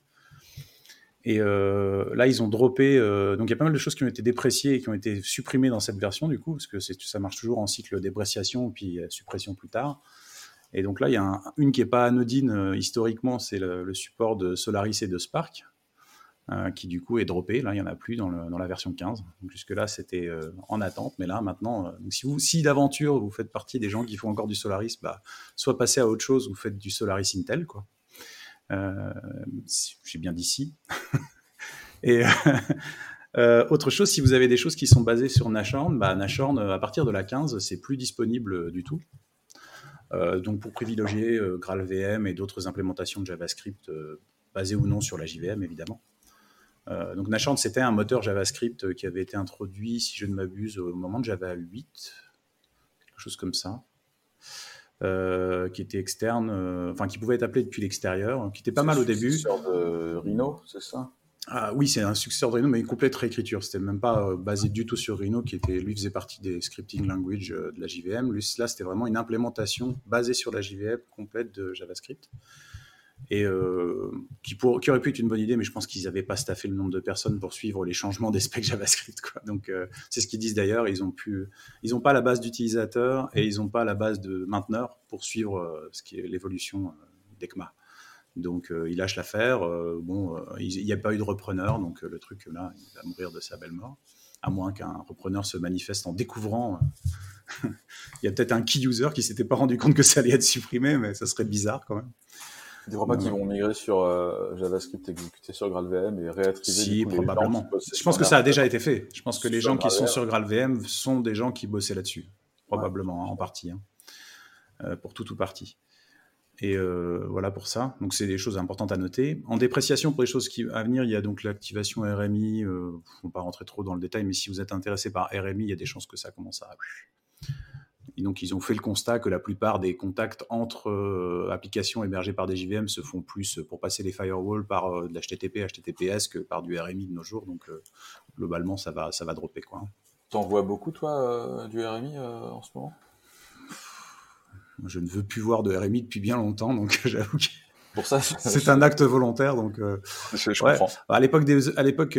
Et euh, là, ils ont droppé. Euh, donc, il y a pas mal de choses qui ont été dépréciées et qui ont été supprimées dans cette version, du coup, parce que ça marche toujours en cycle dépréciation puis euh, suppression plus tard. Et donc là, il y a une qui n'est pas anodine historiquement, c'est le, support de Solaris et de Spark, qui du coup est droppé. Là, il n'y en a plus dans, la version 15. Donc, jusque-là, c'était en attente, mais là, maintenant, si, d'aventure vous faites partie des gens qui font encore du Solaris, bah, soit passez à autre chose, vous faites du Solaris Intel, quoi. Euh, j'ai bien dit si. Et euh, autre chose, si vous avez des choses qui sont basées sur Nashorn, bah, Nashorn, à partir de la 15, c'est plus disponible du tout. Euh, donc pour privilégier GraalVM et d'autres implémentations de JavaScript basées ou non sur la JVM, évidemment. donc Nashorn, c'était un moteur JavaScript qui avait été introduit, si je ne m'abuse, au moment de Java 8, quelque chose comme ça. Euh, qui était externe, euh, enfin qui pouvait être appelé depuis l'extérieur, qui était pas mal au début. C'est un successeur de Rhino, c'est ça? Ah, Oui, c'est un successeur de Rhino, mais une complète réécriture. C'était même pas euh, basé du tout sur Rhino, qui était, lui faisait partie des scripting language de la JVM. Lui, là, c'était vraiment une implémentation basée sur la JVM complète de JavaScript. Et euh, qui, aurait pu être une bonne idée, mais je pense qu'ils n'avaient pas staffé le nombre de personnes pour suivre les changements des specs JavaScript. Donc, euh, c'est ce qu'ils disent d'ailleurs. Ils n'ont pas la base d'utilisateurs et ils n'ont pas la base de mainteneurs pour suivre euh, ce qui est l'évolution d'ECMA. Donc, ils lâchent l'affaire. bon, il n'y a pas eu de repreneur, donc le truc là, il va mourir de sa belle mort, à moins qu'un repreneur se manifeste en découvrant. il y a peut-être un key user qui s'était pas rendu compte que ça allait être supprimé, mais ça serait bizarre quand même. Des crois pas qu'ils vont migrer sur euh, JavaScript exécuté sur GraalVM et réattribuer Si, probablement. Je pense que ça a déjà été fait. Je pense que les gens qui sont sur GraalVM sont des gens qui bossaient là-dessus. Probablement, hein, en partie. Hein. Euh, pour tout ou partie. Et euh, voilà pour ça. Donc, c'est des choses importantes à noter. En dépréciation, pour les choses qui, à venir, il y a donc l'activation RMI. Il ne faut pas rentrer trop dans le détail, mais si vous êtes intéressé par RMI, il y a des chances que ça commence à et donc, ils ont fait le constat que la plupart des contacts entre euh, applications hébergées par des JVM se font plus pour passer les firewalls par euh, de l'HTTP, HTTPS que par du RMI de nos jours. Donc, euh, globalement, ça va, ça va dropper. Quoi. T'en vois beaucoup, toi, du RMI en ce moment? Je ne veux plus voir de RMI depuis bien longtemps, donc j'avoue que. Pour ça, c'est un acte volontaire, donc. je, comprends. À l'époque, à l'époque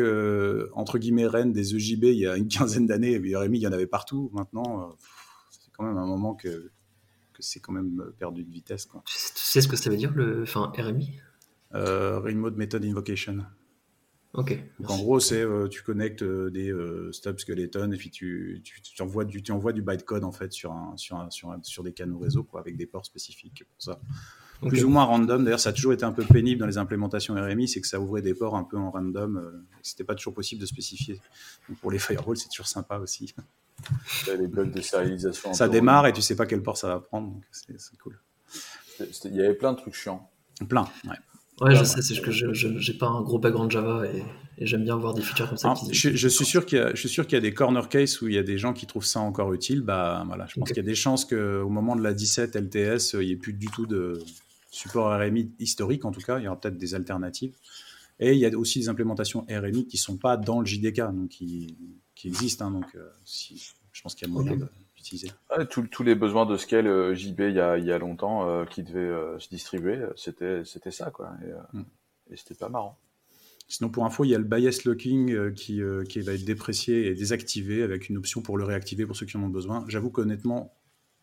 entre guillemets, reine des EJB, il y a une quinzaine d'années, RMI, il y en avait partout. Maintenant, quand même un moment que, que c'est quand même perdu de vitesse. Quoi. Tu sais ce que ça veut dire, le enfin, RMI euh, Remote Method Invocation. Ok. Donc en gros, c'est euh, tu connectes euh, des euh, stub skeletons et puis tu, tu, tu, envoies du, tu envoies du bytecode en fait sur, un, sur, un, sur, sur, des canaux réseau quoi, avec des ports spécifiques pour ça. Plus ou moins random. D'ailleurs, ça a toujours été un peu pénible dans les implémentations RMI, c'est que ça ouvrait des ports un peu en random. Euh, C'était pas toujours possible de spécifier. Donc pour les firewalls, c'est toujours sympa aussi. Les blocs de sérialisation. Ça démarre et tu sais pas quel port ça va prendre, donc c'est cool. Il y avait plein de trucs chiants. Plein, ouais. Ouais, je sais, c'est que je n'ai pas un gros background Java et, j'aime bien voir des features comme ça. Ah, je, suis sûr qu'il y, a, je suis sûr qu'il y a des corner cases où il y a des gens qui trouvent ça encore utile. Bah, voilà, je pense qu'il y a des chances qu'au moment de la 17 LTS, il n'y ait plus du tout de support RMI historique, en tout cas. Il y aura peut-être des alternatives. Et il y a aussi des implémentations RMI qui ne sont pas dans le JDK, donc qui, qui existent. Hein, donc, euh, si, je pense qu'il y a moyen d'utiliser. tous les besoins de scale euh, JB il y a, il y a longtemps euh, qui devaient se distribuer, c'était c'était ça quoi. Et, mm. et c'était pas marrant. Sinon, pour info, il y a le bias locking qui, qui, va être déprécié et désactivé avec une option pour le réactiver pour ceux qui en ont besoin. J'avoue qu'honnêtement,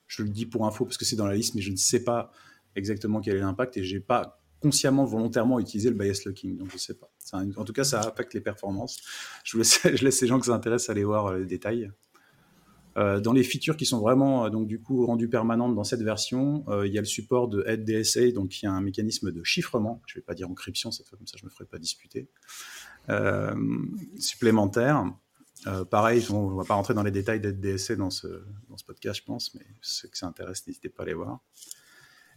je le dis pour info parce que c'est dans la liste, mais je ne sais pas exactement quel est l'impact et j'ai pas consciemment, volontairement utilisé le bias locking. Donc, je sais pas. en tout cas, ça affecte les performances. Je, laisse, ces gens qui s'intéressent aller voir euh, les détails. Euh, dans les features qui sont vraiment euh, donc du coup rendues permanentes dans cette version, il y a le support de DSA, donc qui a un mécanisme de chiffrement. Je ne vais pas dire encryption cette fois, comme ça je me ferai pas disputer. supplémentaire. pareil, on ne va pas rentrer dans les détails DSA dans ce, dans ce podcast, je pense, mais ceux que ça intéresse, n'hésitez pas à les voir.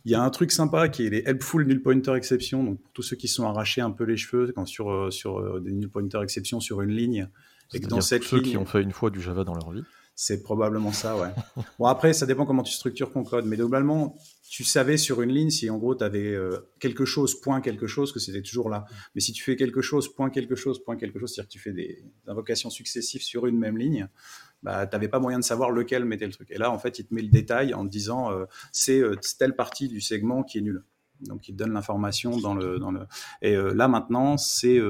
Il y a un truc sympa qui est les helpful null pointer exception. Donc pour tous ceux qui sont arrachés un peu les cheveux quand sur, euh, sur euh, des null pointer exception sur une ligne. Et que dans cette ceux qui ont fait une fois du Java dans leur vie. C'est probablement ça, ouais. bon, après, ça dépend comment tu structures ton code. Mais globalement, tu savais sur une ligne si en gros tu avais euh, quelque chose, point quelque chose, que c'était toujours là. Mais si tu fais quelque chose, point quelque chose, point quelque chose, c'est-à-dire que tu fais des invocations successives sur une même ligne, bah, tu n'avais pas moyen de savoir lequel mettait le truc. Et là, en fait, il te met le détail en te disant euh, c'est euh, telle partie du segment qui est nulle. Donc, il te donne l'information dans le, dans le. Et là, maintenant, c'est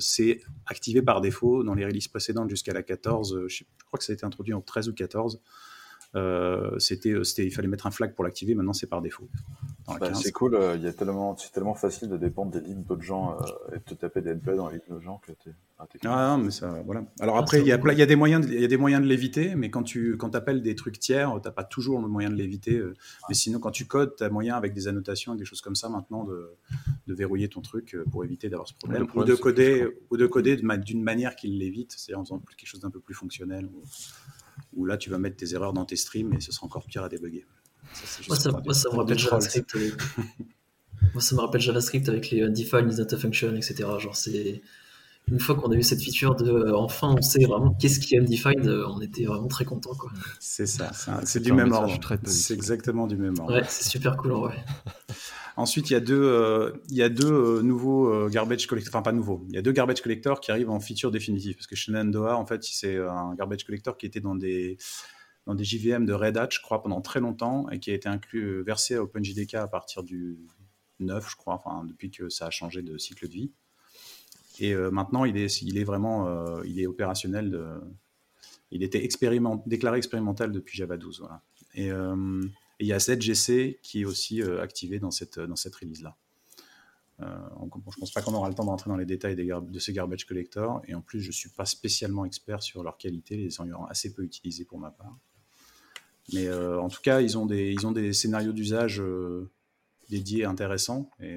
c'est activé par défaut dans les releases précédentes jusqu'à la 14. Je, je, crois que ça a été introduit en 13 ou 14. Euh, c'était, euh, c'était, il fallait mettre un flag pour l'activer. Maintenant, c'est par défaut. Bah, c'est cool. Euh, il y a tellement, c'est tellement facile de dépendre des lignes d'autres gens et de te taper des NP dans les lignes d'autres gens que t'es. Ah, non, mais ça, voilà. Alors ah, après, il y, a, il y a des moyens, il y a des moyens de l'éviter, mais quand tu, quand appelles des trucs tiers, t'as pas toujours le moyen de l'éviter. Mais sinon, quand tu codes, tu as moyen avec des annotations et des choses comme ça maintenant de, de verrouiller ton truc pour éviter d'avoir ce problème, ou de coder, ou de coder d'une manière qui l'évite, c'est en faisant quelque chose d'un peu plus fonctionnel où là, tu vas mettre tes erreurs dans tes streams et ce sera encore pire à débugger. moi, ça, me rappelle JavaScript. Avec... moi, ça me rappelle JavaScript avec les undefined, les data function, etc. Genre, c'est une fois qu'on a eu cette feature de euh, enfin on sait vraiment qu'est-ce qui est undefined, euh, on était vraiment très content quoi. C'est ça, c'est du même ordre. C'est exactement du même ordre. Ouais, c'est super cool en vrai. Ensuite, il y a deux, euh, euh, nouveaux euh, garbage collectors, enfin pas nouveaux, il y a deux garbage collectors qui arrivent en feature définitive. Parce que Shenandoah, en fait, c'est un garbage collector qui était dans des, dans des JVM de Red Hat, je crois, pendant très longtemps, et qui a été inclus, versé à OpenJDK à partir du 2009, je crois, enfin, depuis que ça a changé de cycle de vie. Et maintenant, il est, vraiment il est opérationnel. Il était expériment, déclaré expérimental depuis Java 12. Voilà. Et, il y a ZGC qui est aussi activé dans cette, dans cette release-là. Euh, je ne pense pas qu'on aura le temps d'entrer dans les détails de ces garbage collectors. Et en plus, je ne suis pas spécialement expert sur leur qualité, les ayant assez peu utilisés pour ma part. Mais euh, en tout cas, ils ont des, ils ont des scénarios d'usage euh, dédiés intéressants. Et,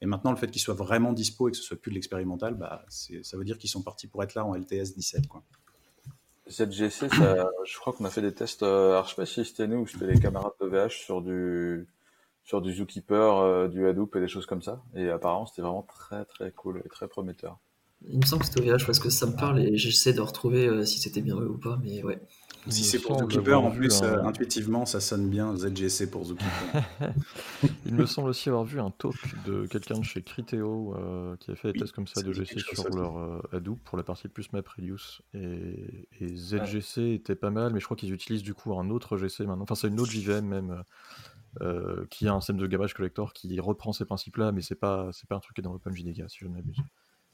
et, maintenant, le fait qu'ils soient vraiment dispo et que ce soit plus de l'expérimental, bah, ça veut dire qu'ils sont partis pour être là en LTS 17. Quoi. ZGC, ça, je crois qu'on a fait des tests, alors je sais pas si c'était nous ou c'était les camarades de VH sur du, sur du Zookeeper, euh, du Hadoop et des choses comme ça. Et apparemment, c'était vraiment très très cool et très prometteur. Il me semble que c'était OVH parce que ça me parle et j'essaie de retrouver euh, si c'était bien eux ou pas, mais ouais. Si c'est pour Zookeeper, en plus, euh, intuitivement, ça sonne bien ZGC pour Zookeeper. Il me semble aussi avoir vu un talk de quelqu'un de chez Criteo qui a fait des tests comme ça de GC sur leur Hadoop pour la partie plus MapReduce. Et, et ZGC était pas mal, mais je crois qu'ils utilisent du coup un autre GC maintenant. Enfin, c'est une autre JVM même euh, qui a un système de garbage collector qui reprend ces principes-là, mais c'est pas c'est pas un truc qui est dans OpenJDK si je ne m'abuse.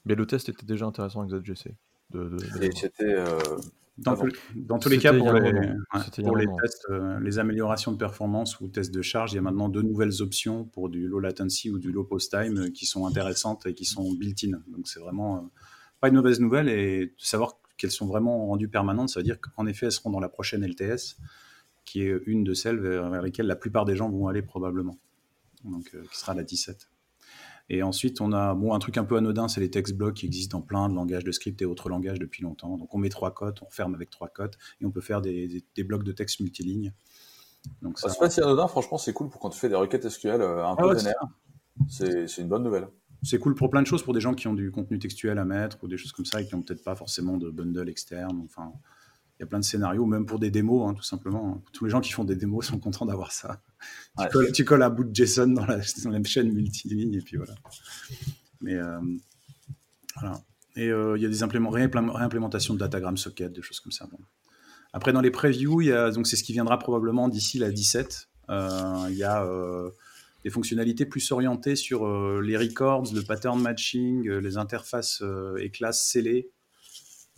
Mais le test était déjà intéressant avec ZGC. De, Et c'était euh, dans, dans, tous les cas, pour les, pour les tests, euh, les améliorations de performance ou tests de charge, il y a maintenant deux nouvelles options pour du low latency ou du low post time qui sont intéressantes et qui sont built-in. Donc c'est vraiment pas une mauvaise nouvelle et de savoir qu'elles sont vraiment rendues permanentes, ça veut dire qu'en effet elles seront dans la prochaine LTS qui est une de celles vers, lesquelles la plupart des gens vont aller probablement, donc euh, qui sera la 17. Et ensuite, on a bon, un truc un peu anodin, c'est les text blocks qui existent dans plein de langages de script et autres langages depuis longtemps. Donc on met trois cotes, on ferme avec trois cotes, et on peut faire des, blocs de texte multilignes. Donc ça... C'est pas si anodin, franchement, c'est cool pour quand tu fais des requêtes SQL euh, un peu ah C'est une bonne nouvelle. C'est cool pour plein de choses, pour des gens qui ont du contenu textuel à mettre ou des choses comme ça et qui n'ont peut-être pas forcément de bundle externe. Enfin, il y a plein de scénarios, même pour des démos, hein, tout simplement. Tous les gens qui font des démos sont contents d'avoir ça. Tu, colles, un bout de JSON dans la, dans chaîne multiligne, et puis voilà. Mais euh, voilà. Et euh, il y a des réimplémentations de Datagram Socket, des choses comme ça. Après, dans les previews, donc c'est ce qui viendra probablement d'ici la 17. Euh, il y a des fonctionnalités plus orientées sur les records, le pattern matching, les interfaces et classes scellées.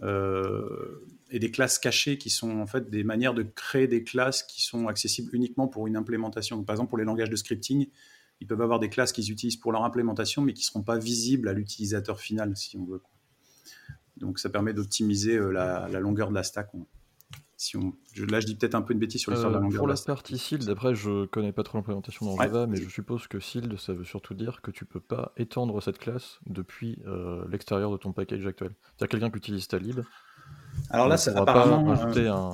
Euh, et des classes cachées qui sont en fait des manières de créer des classes qui sont accessibles uniquement pour une implémentation. par exemple, pour les langages de scripting, ils peuvent avoir des classes qu'ils utilisent pour leur implémentation, mais qui ne seront pas visibles à l'utilisateur final, si on veut. Donc ça permet d'optimiser euh, la, longueur de la stack. Si on... là, je dis peut-être un peu une bêtise sur l'histoire de la euh, longueur. Pour la partie Sild, après, je connais pas trop l'implémentation dans Java, mais je suppose que Sild, ça veut surtout dire que tu peux pas étendre cette classe depuis euh, l'extérieur de ton package actuel. C'est-à-dire quelqu'un qui utilise ta lib, alors là, ça, apparemment, euh,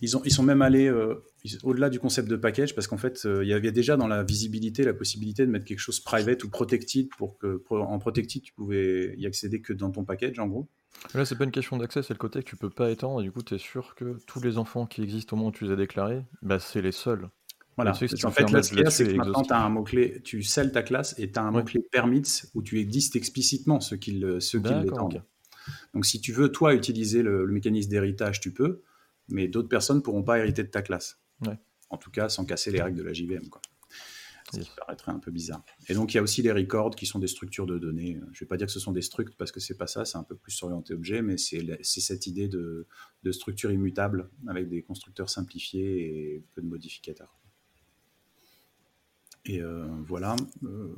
ils, ont, ils sont même allés euh, au-delà du concept de package parce qu'en fait, euh, il y avait déjà dans la visibilité la possibilité de mettre quelque chose private ou protected pour que en protected tu pouvais y accéder que dans ton package en gros. Là, c'est pas une question d'accès, c'est le côté que tu peux pas étendre. Et du coup, tu es sûr que tous les enfants qui existent au moment où tu les as déclarés, bah, c'est les seuls. Voilà. en fait, là, ce qu'il y a, c'est que maintenant, tu as un mot-clé, tu scelles ta classe et tu as un mot-clé permits où tu existes explicitement ce qui l'étendent. Donc si tu veux, toi, utiliser le, mécanisme d'héritage, tu peux, mais d'autres personnes ne pourront pas hériter de ta classe. En tout cas, sans casser les règles de la JVM. Quoi. Ce qui paraîtrait un peu bizarre. Et donc, il y a aussi les records qui sont des structures de données. Je ne vais pas dire que ce sont des structs parce que c'est pas ça, c'est un peu plus orienté objet, mais c'est cette idée de, structure immutable avec des constructeurs simplifiés et peu de modificateurs. Et euh, voilà. Euh,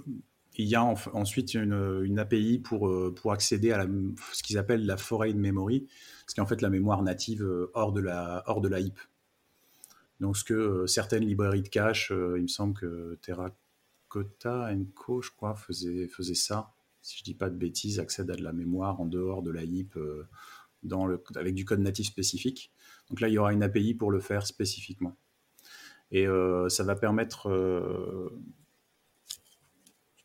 il y a ensuite une, API pour, euh, pour accéder à ce qu'ils appellent la foreign memory, ce qui est en fait la mémoire native euh, hors de la, hors de la HIP. Donc ce que euh, certaines librairies de cache, il me semble que Terracotta Co, je crois, faisait, faisait ça, si je dis pas de bêtises, accède à de la mémoire en dehors de la HIP le, avec du code natif spécifique. Donc là, il y aura une API pour le faire spécifiquement. Et ça va permettre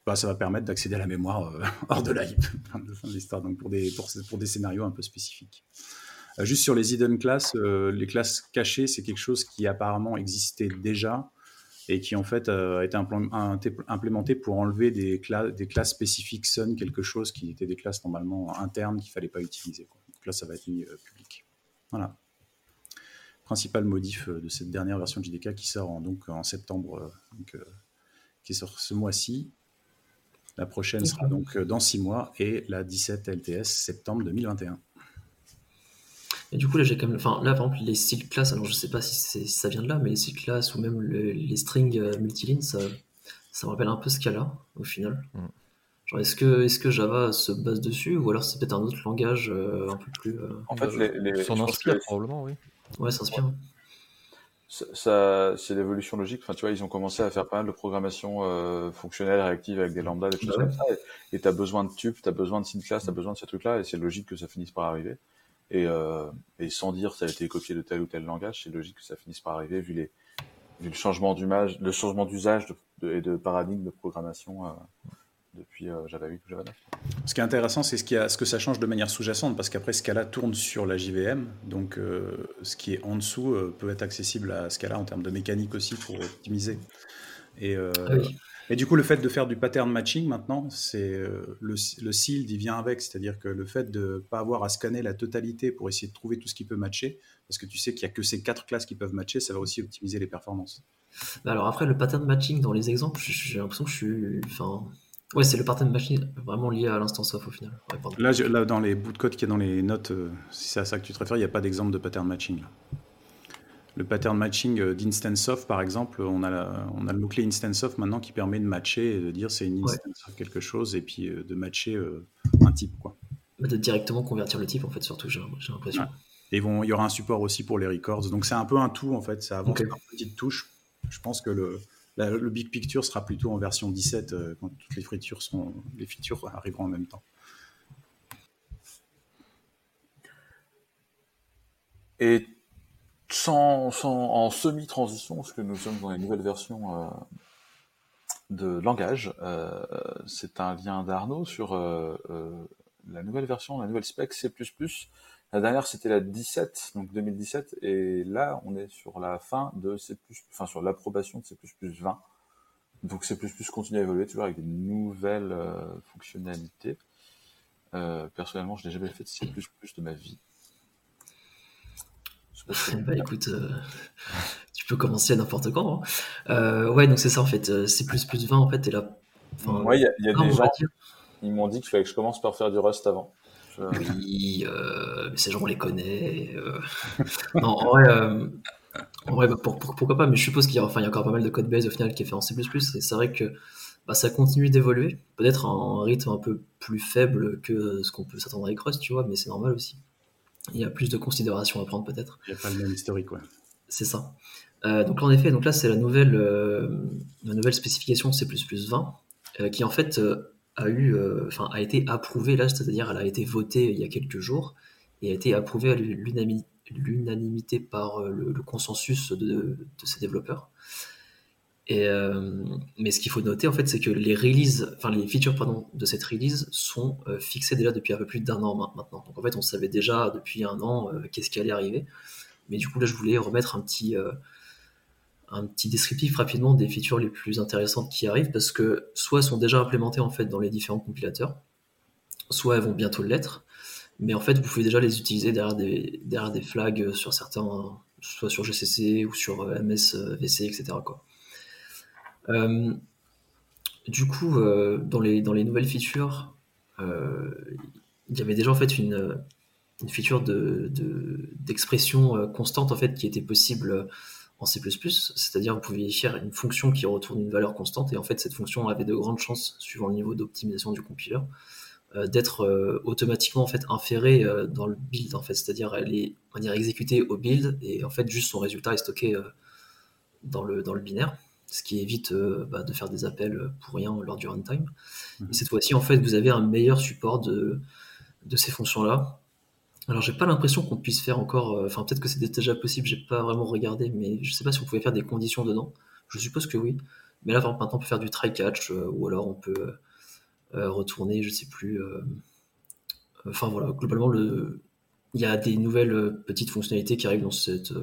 bah, ça va permettre d'accéder à la mémoire euh, hors de la HIP, donc pour des, pour, des scénarios un peu spécifiques. Euh, juste sur les hidden classes, euh, les classes cachées, c'est quelque chose qui apparemment existait déjà et qui en fait a été implémenté pour enlever des, des classes spécifiques Sun, quelque chose qui était des classes normalement internes qu'il ne fallait pas utiliser. Donc là, ça va être mis public. Voilà. Principal modif de cette dernière version de JDK qui sort en, donc, en septembre, donc, qui sur ce mois-ci. La prochaine sera donc dans six mois et la 17 LTS septembre 2021. Et du coup, là, j'ai quand même. Enfin, là, par exemple, les styles classes, alors je sais pas si, ça vient de là, mais les styles classes ou même les strings euh, multilignes, ça, ça me rappelle un peu Scala, au final. Mm. Genre, est-ce que, est que Java se base dessus, ou alors c'est peut-être un autre langage euh, un peu plus. Euh, en fait, les, les, s'en inspire probablement, oui. Ouais, ça inspire. Ça, c'est l'évolution logique. Enfin, tu vois, ils ont commencé à faire pas mal de programmation fonctionnelle, réactive avec des lambdas, des choses bah comme ça. Et tu as besoin de tube, tu as besoin de class, tu as besoin de ces trucs-là, et c'est logique que ça finisse par arriver. Et, euh, et, sans dire ça a été copié de tel ou tel langage, c'est logique que ça finisse par arriver vu, les, vu le changement d'usage, le changement d'usage et de paradigme de programmation euh, depuis euh, Java 8 ou Java 9. Ce qui est intéressant, c'est ce, ce, que ça change de manière sous-jacente, parce qu'après Scala tourne sur la JVM, donc euh, ce qui est en dessous euh, peut être accessible à Scala en termes de mécanique aussi pour optimiser. Et, ah oui. Et du coup, le fait de faire du pattern matching maintenant, c'est euh, le, le SILD, il vient avec, c'est-à-dire que le fait de ne pas avoir à scanner la totalité pour essayer de trouver tout ce qui peut matcher, parce que tu sais qu'il n'y a que ces quatre classes qui peuvent matcher, ça va aussi optimiser les performances. Alors après, le pattern matching dans les exemples, j'ai l'impression que je suis... Enfin... Ouais, c'est le pattern matching vraiment lié à l'instance of au final. là, là, dans les bouts de code qui est dans les notes, euh, si c'est à ça que tu te réfères, il n'y a pas d'exemple de pattern matching. Là le pattern matching euh, d'instance of, par exemple, on a, on a le mot-clé instance of maintenant qui permet de matcher et de dire c'est une instance of quelque chose et puis euh, de matcher euh, un type. Quoi. Bah, de directement convertir le type, en fait, surtout, j'ai l'impression. Et vont, il y aura un support aussi pour les records. Donc c'est un peu un tout, en fait. Ça avance par petites touches. Je pense que le, le big picture sera plutôt en version 17 quand toutes les features, sont, les features arriveront en même temps. Et sans, en semi-transition, parce que nous sommes dans les nouvelles versions euh, de langage, euh, c'est un lien d'Arnaud sur euh, la nouvelle version, la nouvelle spec C++. La dernière, c'était la 17, donc 2017, et là, on est sur la fin de C++, enfin sur l'approbation de C++ 20. Donc C++ continue à évoluer toujours avec des nouvelles fonctionnalités. personnellement, je n'ai jamais fait de C++ de ma vie. bah écoute, euh, tu peux commencer à n'importe quand. Hein. Euh, ouais, donc c'est ça en fait. Euh, c'est plus plus 20 en fait. Et là, ouais, il y a, y a des gens. Ils m'ont dit qu'il fallait que je commence par faire du Rust avant. Oui, mais ces gens on les connaît. non, en vrai, en vrai bah, pourquoi pas Mais je suppose qu'il y, a, enfin, il y a encore pas mal de code base au final qui est fait en C++. Et c'est vrai que bah, ça continue d'évoluer. Peut-être à un rythme un peu plus faible que ce qu'on peut s'attendre avec Rust, tu vois, mais c'est normal aussi il y a plus de considérations à prendre peut-être. Il n'y a pas le même historique, ouais. C'est ça. Euh, donc en effet, donc là c'est la nouvelle, euh, la nouvelle spécification C++20 euh, qui en fait a eu, enfin a été approuvée là, c'est-à-dire elle a été votée il y a quelques jours et a été approuvée à l'unanimité par le, consensus de, de, ces développeurs. Et, mais ce qu'il faut noter en fait, c'est que les releases, enfin les features pardon, de cette release sont fixées déjà depuis un peu plus d'un an maintenant. Donc en fait, on savait déjà depuis un an qu'est-ce qui allait arriver. Mais du coup là, je voulais remettre un petit un petit descriptif rapidement des features les plus intéressantes qui arrivent parce que soit elles sont déjà implémentées en fait dans les différents compilateurs, soit elles vont bientôt l'être. Mais en fait, vous pouvez déjà les utiliser derrière des, derrière des flags sur certains, soit sur GCC ou sur MSVC, etc. Euh, du coup, euh, dans, les, nouvelles features, euh, il y avait déjà en fait une, feature d'expression de, constante en fait qui était possible en C++, c'est-à-dire vous pouviez faire une fonction qui retourne une valeur constante et en fait cette fonction avait de grandes chances, suivant le niveau d'optimisation du compiler, d'être automatiquement en fait inférée dans le build en fait, c'est-à-dire elle est dire exécutée au build et en fait juste son résultat est stocké dans le binaire ce qui évite euh, bah, de faire des appels pour rien lors du runtime. Mhm. cette fois-ci, en fait, vous avez un meilleur support de, de ces fonctions-là. Alors, j'ai pas l'impression qu'on puisse faire encore. Euh, enfin, peut-être que c'est déjà possible. J'ai pas vraiment regardé, mais je sais pas si on pouvait faire des conditions dedans. Je suppose que oui. Mais là, maintenant, on peut faire du try catch, euh, ou alors on peut retourner, je sais plus. Enfin voilà, globalement, le... il y a des nouvelles petites fonctionnalités qui arrivent dans cette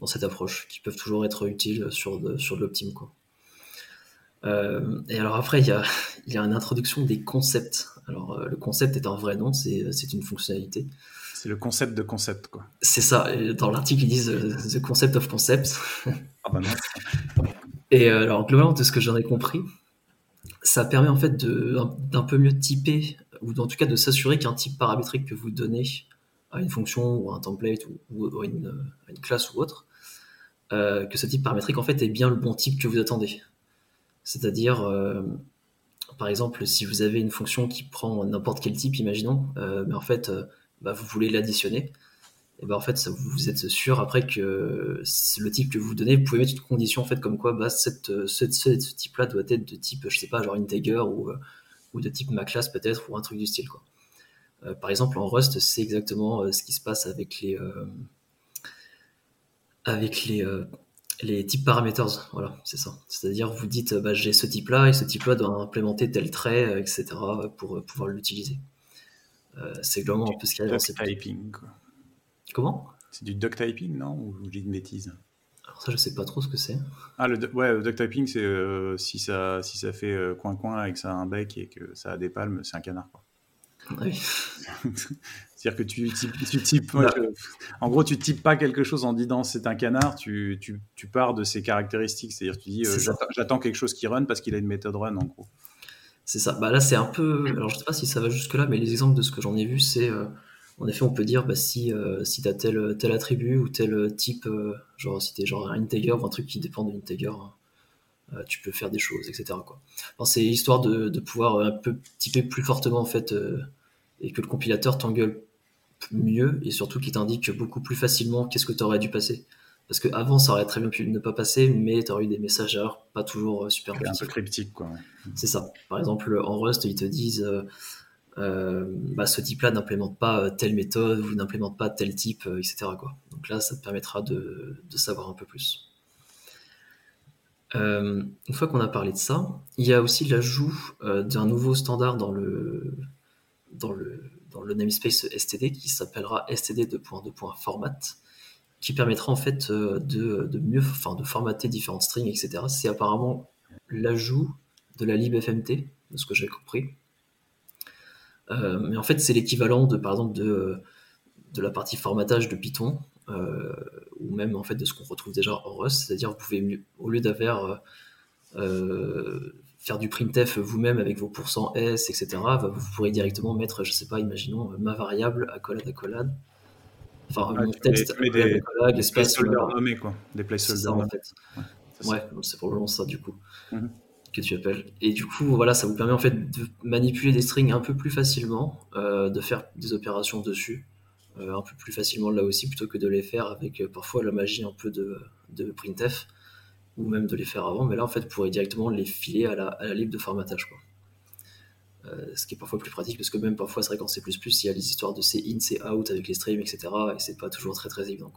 dans cette approche, qui peuvent toujours être utiles sur de, sur de l'optime. Quoi. Euh, et alors après, il y a, il y a une introduction des concepts. Alors euh, le concept est un vrai nom, c'est, c'est une fonctionnalité. C'est le concept de concept, quoi. C'est ça. dans l'article, ils disent euh, The Concept of Concepts. Ah bah non. Et alors, globalement, de ce que j'en ai compris, ça permet en fait d'un peu mieux typer, ou en tout cas de s'assurer qu'un type paramétrique que vous donnez à une fonction ou à un template ou, à, une, classe ou autre, euh, que ce type paramétrique en fait est bien le bon type que vous attendez. C'est-à-dire, euh, par exemple, si vous avez une fonction qui prend n'importe quel type, imaginons, mais en fait, bah, vous voulez l'additionner, et ben en fait, vous êtes sûr après que le type que vous donnez, vous pouvez mettre une condition en fait comme quoi bah, ce, type-là doit être de type, je sais pas, genre integer ou, euh, de type maclass peut-être ou un truc du style. Euh, par exemple, en Rust, c'est exactement euh, ce qui se passe avec les avec les les types parameters. Voilà, c'est ça. C'est-à-dire, vous dites, bah, j'ai ce type-là et ce type-là doit implémenter tel trait, etc. pour pouvoir l'utiliser. c'est globalement un peu ce qui arrive dans typing, quoi. Comment? C'est du duck typing, non? Ou dis une bêtise? Alors ça, je sais pas trop ce que c'est. Ah, le, ouais, le duck typing, c'est euh, si, ça, si ça fait euh, coin-coin et que ça a un bec et que ça a des palmes, c'est un canard. Quoi. Oui. C'est-à-dire que tu, tu, types. Bah. en gros, tu types pas quelque chose en disant c'est un canard, tu, tu, tu, pars de ses caractéristiques. C'est-à-dire tu dis euh, j'attends quelque chose qui run parce qu'il a une méthode run en gros. C'est ça. Bah là, c'est un peu. Alors, je sais pas si ça va jusque-là, mais les exemples de ce que j'en ai vu, c'est en effet, on peut dire bah, si, euh, si tu as tel, tel attribut ou tel type, euh, genre si tu es genre un integer ou un truc qui dépend de l'integer, euh, tu peux faire des choses, etc. Quoi. c'est histoire de, de, pouvoir un peu typer plus fortement en fait et que le compilateur t'engueule mieux et surtout qu'il t'indique beaucoup plus facilement qu'est-ce que tu aurais dû passer. Parce qu'avant, ça aurait très bien pu ne pas passer, mais tu aurais eu des messages pas toujours super Un peu cryptique, quoi. C'est ça. Par exemple, en Rust, ils te disent euh, bah, ce type-là n'implémente pas euh, telle méthode ou n'implémente pas tel type, euh, etc. Quoi. Donc là, ça te permettra de, savoir un peu plus. une fois qu'on a parlé de ça, il y a aussi l'ajout d'un nouveau standard dans le, dans le, dans le namespace std qui s'appellera std2.2.format qui permettra en fait de, mieux enfin, de formater différentes strings, etc. C'est apparemment l'ajout de la libfmt, de ce que j'ai compris. Euh, mais en fait, c'est l'équivalent de, par exemple, de, de la partie formatage de Python, euh, ou même en fait de ce qu'on retrouve déjà en Rust. C'est-à-dire, vous pouvez, au lieu d'avoir euh, faire du printf vous-même avec vos pourcents %s, etc., bah, vous pourrez directement mettre, je sais pas, imaginons ma variable accolade accolade. Enfin, ah, mon texte accolade accolade, l'espace. quoi. Des placeholders. en fait. Ouais, c'est probablement ça du coup. Mhm que tu appelles. Et du coup, voilà, ça vous permet en fait de manipuler des strings un peu plus facilement, euh, de faire des opérations dessus euh, un peu plus facilement là aussi, plutôt que de les faire avec euh, parfois la magie un peu de, de, printf, ou même de les faire avant. Mais là, en fait, vous pourrez directement les filer à la, à la libre de formatage. Quoi. ce qui est parfois plus pratique, parce que même parfois, c'est vrai qu'en C++, il y a les histoires de C in, C out avec les streams, etc. Et c'est pas toujours très très évident.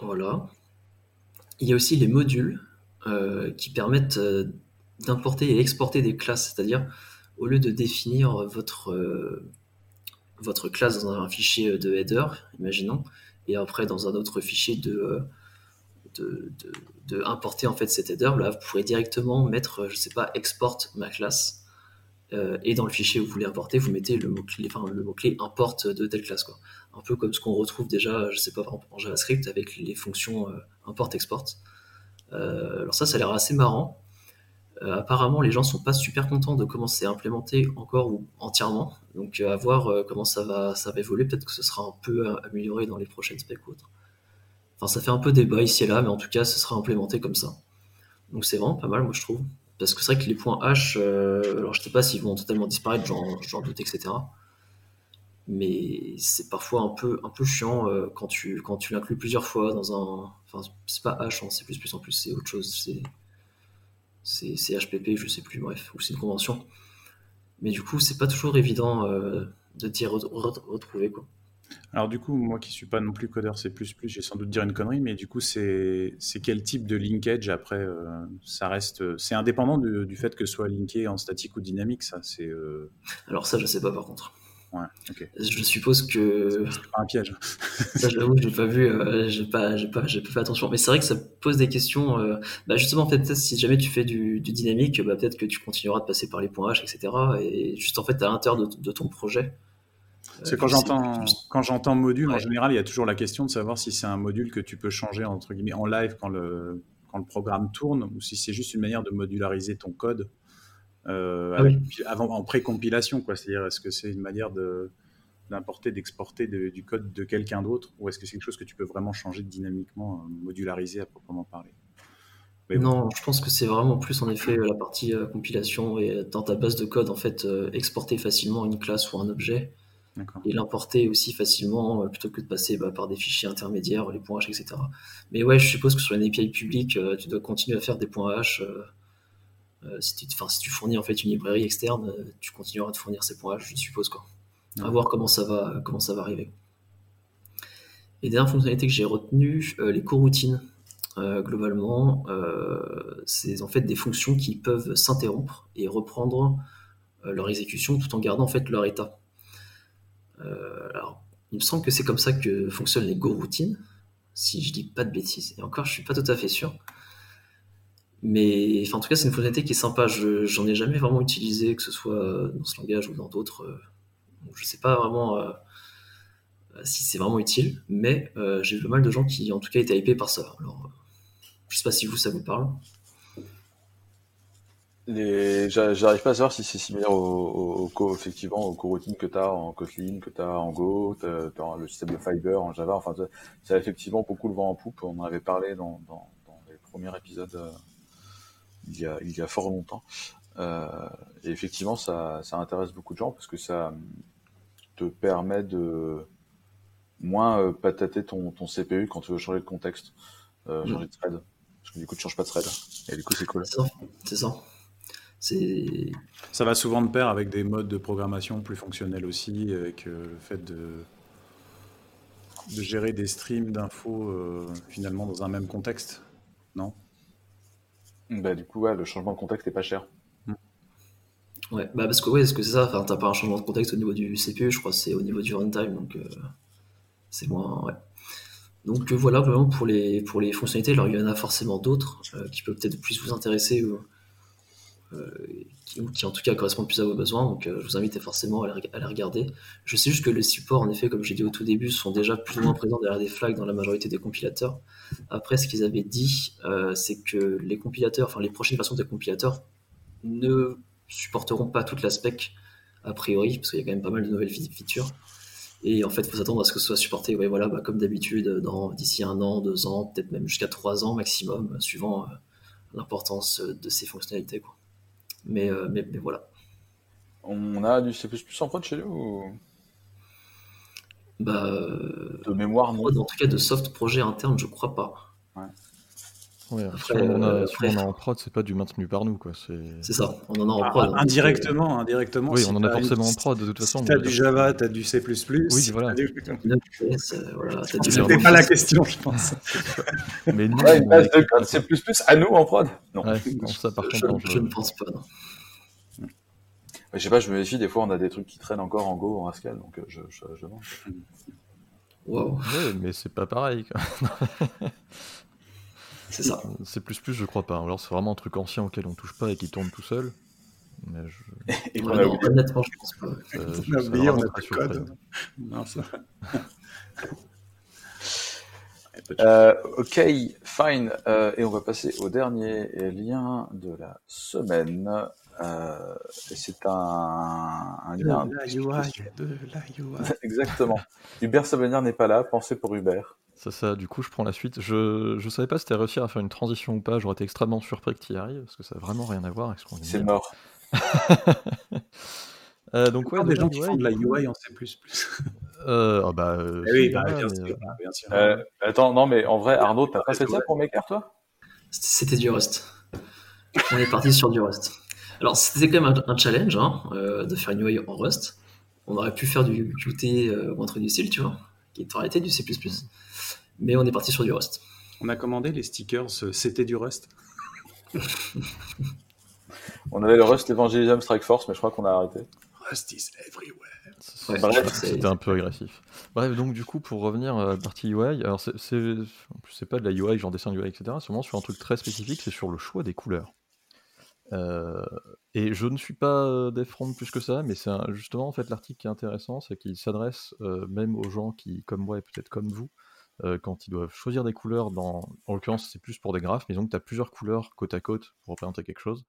voilà. Il y a aussi les modules euh, qui permettent euh, d'importer et exporter des classes, c'est-à-dire au lieu de définir votre, euh, votre classe dans un fichier de header, imaginons, et après dans un autre fichier de, de, importer en fait cet header, là vous pourrez directement mettre, je sais pas, export ma classe, et dans le fichier où vous voulez importer, vous mettez le mot-clé enfin, le mot -clé import de telle classe. Quoi. Un peu comme ce qu'on retrouve déjà, je sais pas, en JavaScript avec les fonctions import-export. Euh, alors ça, ça a l'air assez marrant. Euh, apparemment, les gens sont pas super contents de comment c'est implémenté encore ou entièrement. Donc euh, à voir comment ça va, ça va évoluer. Peut-être que ce sera un peu amélioré dans les prochaines specs ou autres. Enfin, ça fait un peu débat ici et là, mais en tout cas, ce sera implémenté comme ça. Donc c'est vraiment pas mal, moi je trouve. Parce que c'est vrai que les points H, alors je sais pas s'ils vont totalement disparaître, j'en doute, etc mais c'est parfois un peu, un peu chiant euh, quand tu, quand tu l'inclus plusieurs fois dans un. Enfin, c'est pas H, hein, c'est plus, plus en plus, c'est autre chose, c'est, c'est, HPP, je sais plus, bref, ou c'est une convention. Mais du coup, c'est pas toujours évident euh, de t'y retrouver, quoi. Alors du coup, moi qui suis pas non plus codeur C++, j'ai sans doute dire une connerie, mais du coup, c'est quel type de linkage après euh, Ça reste, c'est indépendant du, fait que ce soit linké en statique ou dynamique, ça c'est. Alors ça, je sais pas par contre. Ouais, Je suppose que. C'est pas un piège. ça, j'avoue, j'ai pas vu, euh, j'ai pas, j'ai pas, j'ai pas fait attention. Mais c'est vrai que ça pose des questions. Euh, bah justement, peut-être si jamais tu fais du, du dynamique, bah peut-être que tu continueras de passer par les points H, etc. Et juste en fait, à l'intérieur de, ton projet, C'est quand j'entends quand j'entends module, en général, il y a toujours la question de savoir si c'est un module que tu peux changer entre guillemets en live quand le quand le programme tourne ou si c'est juste une manière de modulariser ton code euh, ah avant en pré-compilation quoi. C'est-à-dire est-ce que c'est une manière de d'importer, d'exporter du code de quelqu'un d'autre ou est-ce que c'est quelque chose que tu peux vraiment changer dynamiquement, euh, modulariser à proprement parler? Non, je pense que c'est vraiment plus en effet la partie euh, compilation et dans ta base de code en fait exporter facilement une classe ou un objet et l'importer aussi facilement euh, plutôt que de passer bah, par des fichiers intermédiaires, les points H, etc. Mais ouais, je suppose que sur une API publique, euh, tu dois continuer à faire des points H. Euh, si, tu, si tu fournis en fait une librairie externe, tu continueras de fournir ces points H, je suppose. Quoi. À voir comment ça, va, comment ça va arriver. Et dernière fonctionnalité que j'ai retenue, les coroutines. globalement, c'est en fait des fonctions qui peuvent s'interrompre et reprendre leur exécution tout en gardant en fait leur état. Euh, alors, il me semble que c'est comme ça que fonctionnent les Go routines, si je dis pas de bêtises. Et encore, je suis pas tout à fait sûr. Mais en tout cas, c'est une fonctionnalité qui est sympa. Je j'en ai jamais vraiment utilisé, que ce soit dans ce langage ou dans d'autres. Je sais pas vraiment euh, si c'est vraiment utile, mais euh, j'ai vu pas mal de gens qui, en tout cas, étaient hypés par ça. Alors, je sais pas si vous, ça vous parle. J'arrive pas à savoir si c'est similaire au, au, effectivement aux coroutines que tu as en Kotlin, que tu as en Go, tu as, le système de Fiber en Java. Enfin, ça a effectivement beaucoup le vent en poupe. On en avait parlé dans, les premiers épisodes euh, il, y a, il y a fort longtemps. Euh, et effectivement, ça, ça intéresse beaucoup de gens parce que ça te permet de moins euh, patater ton, ton CPU quand tu veux changer de contexte, euh, changer de thread. Parce que du coup, tu changes pas de thread. Et du coup, c'est cool. C'est ça. Ça va souvent de pair avec des modes de programmation plus fonctionnels aussi, avec euh, le fait de, de gérer des streams d'infos euh, finalement dans un même contexte, non? Bah, Du coup, ouais, le changement de contexte n'est pas cher. Hmm. Ouais, bah parce que ouais, ce que c'est ça, enfin, t'as pas un changement de contexte au niveau du CPU, je crois c'est au niveau du runtime, donc euh, c'est moins. Ouais. Donc voilà, vraiment pour les, pour les fonctionnalités, alors il y en a forcément d'autres qui peuvent peut-être plus vous intéresser euh, qui, en tout cas correspondent plus à vos besoins. Donc euh, je vous invite forcément à les, regarder. Je sais juste que les supports, en effet, comme j'ai dit au tout début, sont déjà plus ou moins présents derrière des flags dans la majorité des compilateurs. Après, ce qu'ils avaient dit, euh, c'est que les compilateurs, enfin les prochaines versions des compilateurs ne supporteront pas toute la spec a priori, parce qu'il y a quand même pas mal de nouvelles features. Et en fait, il faut s'attendre à ce que ce soit supporté, ouais, voilà, bah, comme d'habitude, d'ici un an, deux ans, peut-être même jusqu'à trois ans maximum, suivant l'importance de ces fonctionnalités. Mais, euh, mais, mais, voilà. On a du C++ en prod chez nous ou... Bah, euh, de mémoire, non. En tout cas, de soft projet interne, je crois pas. Ouais. Ouais, si on, a, si on a en prod, c'est pas du maintenu par nous. quoi. C'est ça, on en a en prod. Ah, indirectement, indirectement. Oui, on en a forcément en prod de toute façon. Si t'as du Java, t'as du C++. Oui, voilà. Du... voilà C'était pas la question, je pense. Mais nous, ouais, une base de code C++ à nous en prod Non, ouais, non ça par contre, je, je, ne pense pas. Non. Je sais pas, je me méfie, des fois on a des trucs qui traînent encore en Go, en Haskell, donc euh, je, je, je Wow. Ouais, mais c'est pas pareil. C'est ça. C'est plus plus, je crois pas. Alors c'est vraiment un truc ancien auquel on touche pas et qui tourne tout seul. Mais je... Et ouais, non, honnêtement, je pense pas. Euh, on a oublié, on a pas de code. Non, ça... euh, ok, fine. Euh, et on va passer au dernier lien de la semaine. Euh, c'est un, un lien. De la UI, de la UI. Exactement. Hubert Sablonnière n'est pas là. Pensez pour Hubert. Ça, ça, du coup, je prends la suite. Je, je savais pas si t'allais réussir à faire une transition ou pas. J'aurais été extrêmement surpris que tu y arrives, parce que ça n'a vraiment rien à voir avec ce qu'on C'est mort. euh, donc, ouais, des gens qui font de la UI en C. euh, oh bah, euh, eh oui, bah, bien, sûr, euh, bien, sûr, euh, attends, non, mais en vrai, Arnaud, t'as pas fait ça pour Maker, toi? C'était du Rust. On est parti sur du Rust. Alors, c'était quand même un, un challenge hein, de faire une UI en Rust. On aurait pu faire du Qt ou un truc du style, tu vois, qui aurait été du C mais on est parti sur du Rust. On a commandé les stickers, euh, c'était du Rust. on avait le Rust Evangelism Strike Force, mais je crois qu'on a arrêté. Rust is everywhere. c'était un peu agressif. Bref, donc du coup, pour revenir à la partie UI, alors c'est, c'est, pas de la UI, genre dessin UI, etc. C'est vraiment sur un truc très spécifique, c'est sur le choix des couleurs. Euh, et je ne suis pas euh, Defront plus que ça, mais c'est justement en fait l'article qui est intéressant, c'est qu'il s'adresse euh, même aux gens qui, comme moi et peut-être comme vous, quand ils doivent choisir des couleurs, dans, en l'occurrence c'est plus pour des graphes, mais donc tu as plusieurs couleurs côte à côte pour représenter quelque chose.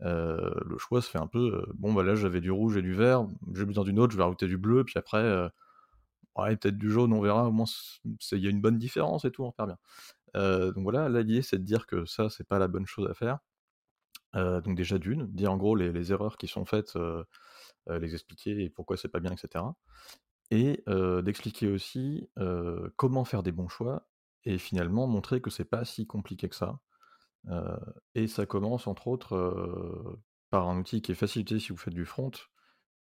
le choix se fait un peu, bon bah là j'avais du rouge et du vert, j'ai besoin d'une autre, je vais rajouter du bleu, puis après, ouais, peut-être du jaune, on verra, au moins il y a une bonne différence et tout, on faire bien. donc voilà, là l'idée c'est de dire que ça c'est pas la bonne chose à faire donc déjà d'une, dire en gros les, erreurs qui sont faites, les expliquer et pourquoi c'est pas bien, etc. Et d'expliquer aussi comment faire des bons choix et finalement montrer que c'est pas si compliqué que ça. et ça commence entre autres par un outil qui est facilité si vous faites du front.